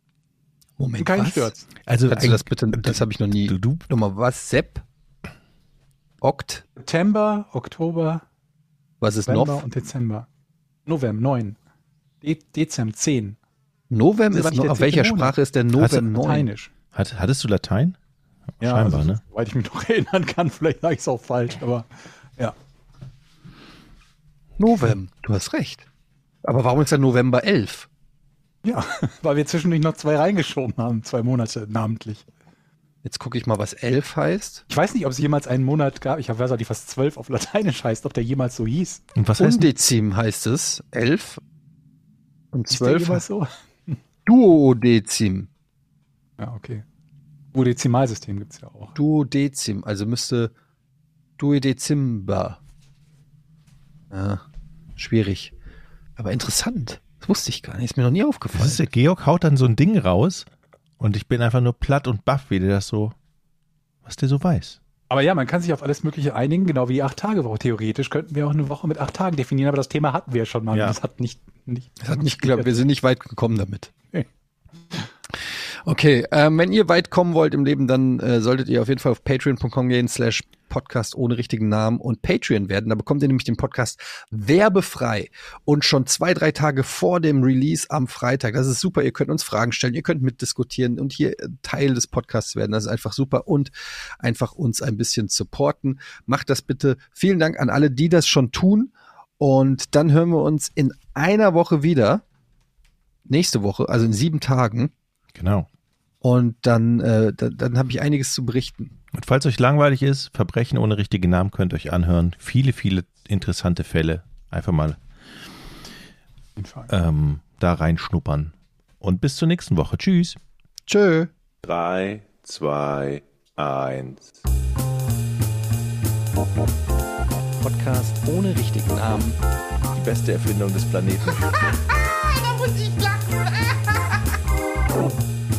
Moment, Kein was? Sturz. Also du das bitte, das habe ich noch nie. Du, du, Nochmal, was? Sepp? Okt? September, Oktober, Was ist November Nov? und Dezember. Novem, 9. De Dezem, 10. Novem Das ist der auf welcher Monat. Sprache ist der Novem 9? Lateinisch. hat, hattest du Latein? Ja, Scheinbar, also, ne? Soweit ich mich noch erinnern kann, vielleicht sage ich es auch falsch, aber ja. Novem, du hast recht. Aber warum ist der November 11? Ja, weil wir zwischendurch noch zwei reingeschoben haben, zwei Monate namentlich. Jetzt gucke ich mal, was 11 heißt. Ich weiß nicht, ob es jemals einen Monat gab, ich weiß auch nicht, was zwölf auf Lateinisch heißt, ob der jemals so hieß. Und was heißt Undezim heißt es. 11 und 12 jemals so? Duodezim. Ja, okay. Wo-Dezimalsystem gibt es ja auch. Duodezim, also müsste Duodezimber. Ja, schwierig. Aber interessant. Das wusste ich gar nicht. Ist mir noch nie aufgefallen. ist Georg haut dann so ein Ding raus und ich bin einfach nur platt und baff, wie der das so, was der so weiß. Aber ja, man kann sich auf alles Mögliche einigen, genau wie die Acht-Tage-Woche. Theoretisch könnten wir auch eine Woche mit acht Tagen definieren, aber das Thema hatten wir schon mal. Ja. Das hat nicht, nicht, Das hat nicht geklappt. Wir sind nicht weit gekommen damit. Nee. Okay, ähm, wenn ihr weit kommen wollt im Leben, dann äh, solltet ihr auf jeden Fall auf patreon.com gehen, slash Podcast ohne richtigen Namen und Patreon werden. Da bekommt ihr nämlich den Podcast werbefrei und schon zwei, drei Tage vor dem Release am Freitag. Das ist super. Ihr könnt uns Fragen stellen, ihr könnt mitdiskutieren und hier Teil des Podcasts werden. Das ist einfach super und einfach uns ein bisschen supporten. Macht das bitte. Vielen Dank an alle, die das schon tun. Und dann hören wir uns in einer Woche wieder. nächste Woche, also in sieben Tagen. Genau. Und dann, äh, dann, dann habe ich einiges zu berichten. Und falls euch langweilig ist, Verbrechen ohne richtigen Namen könnt ihr euch anhören. Viele, viele interessante Fälle. Einfach mal ähm, da reinschnuppern. Und bis zur nächsten Woche. Tschüss. Tschö. 3, 2, 1. Podcast ohne richtigen Namen. Die beste Erfindung des Planeten. Da muss ich lachen.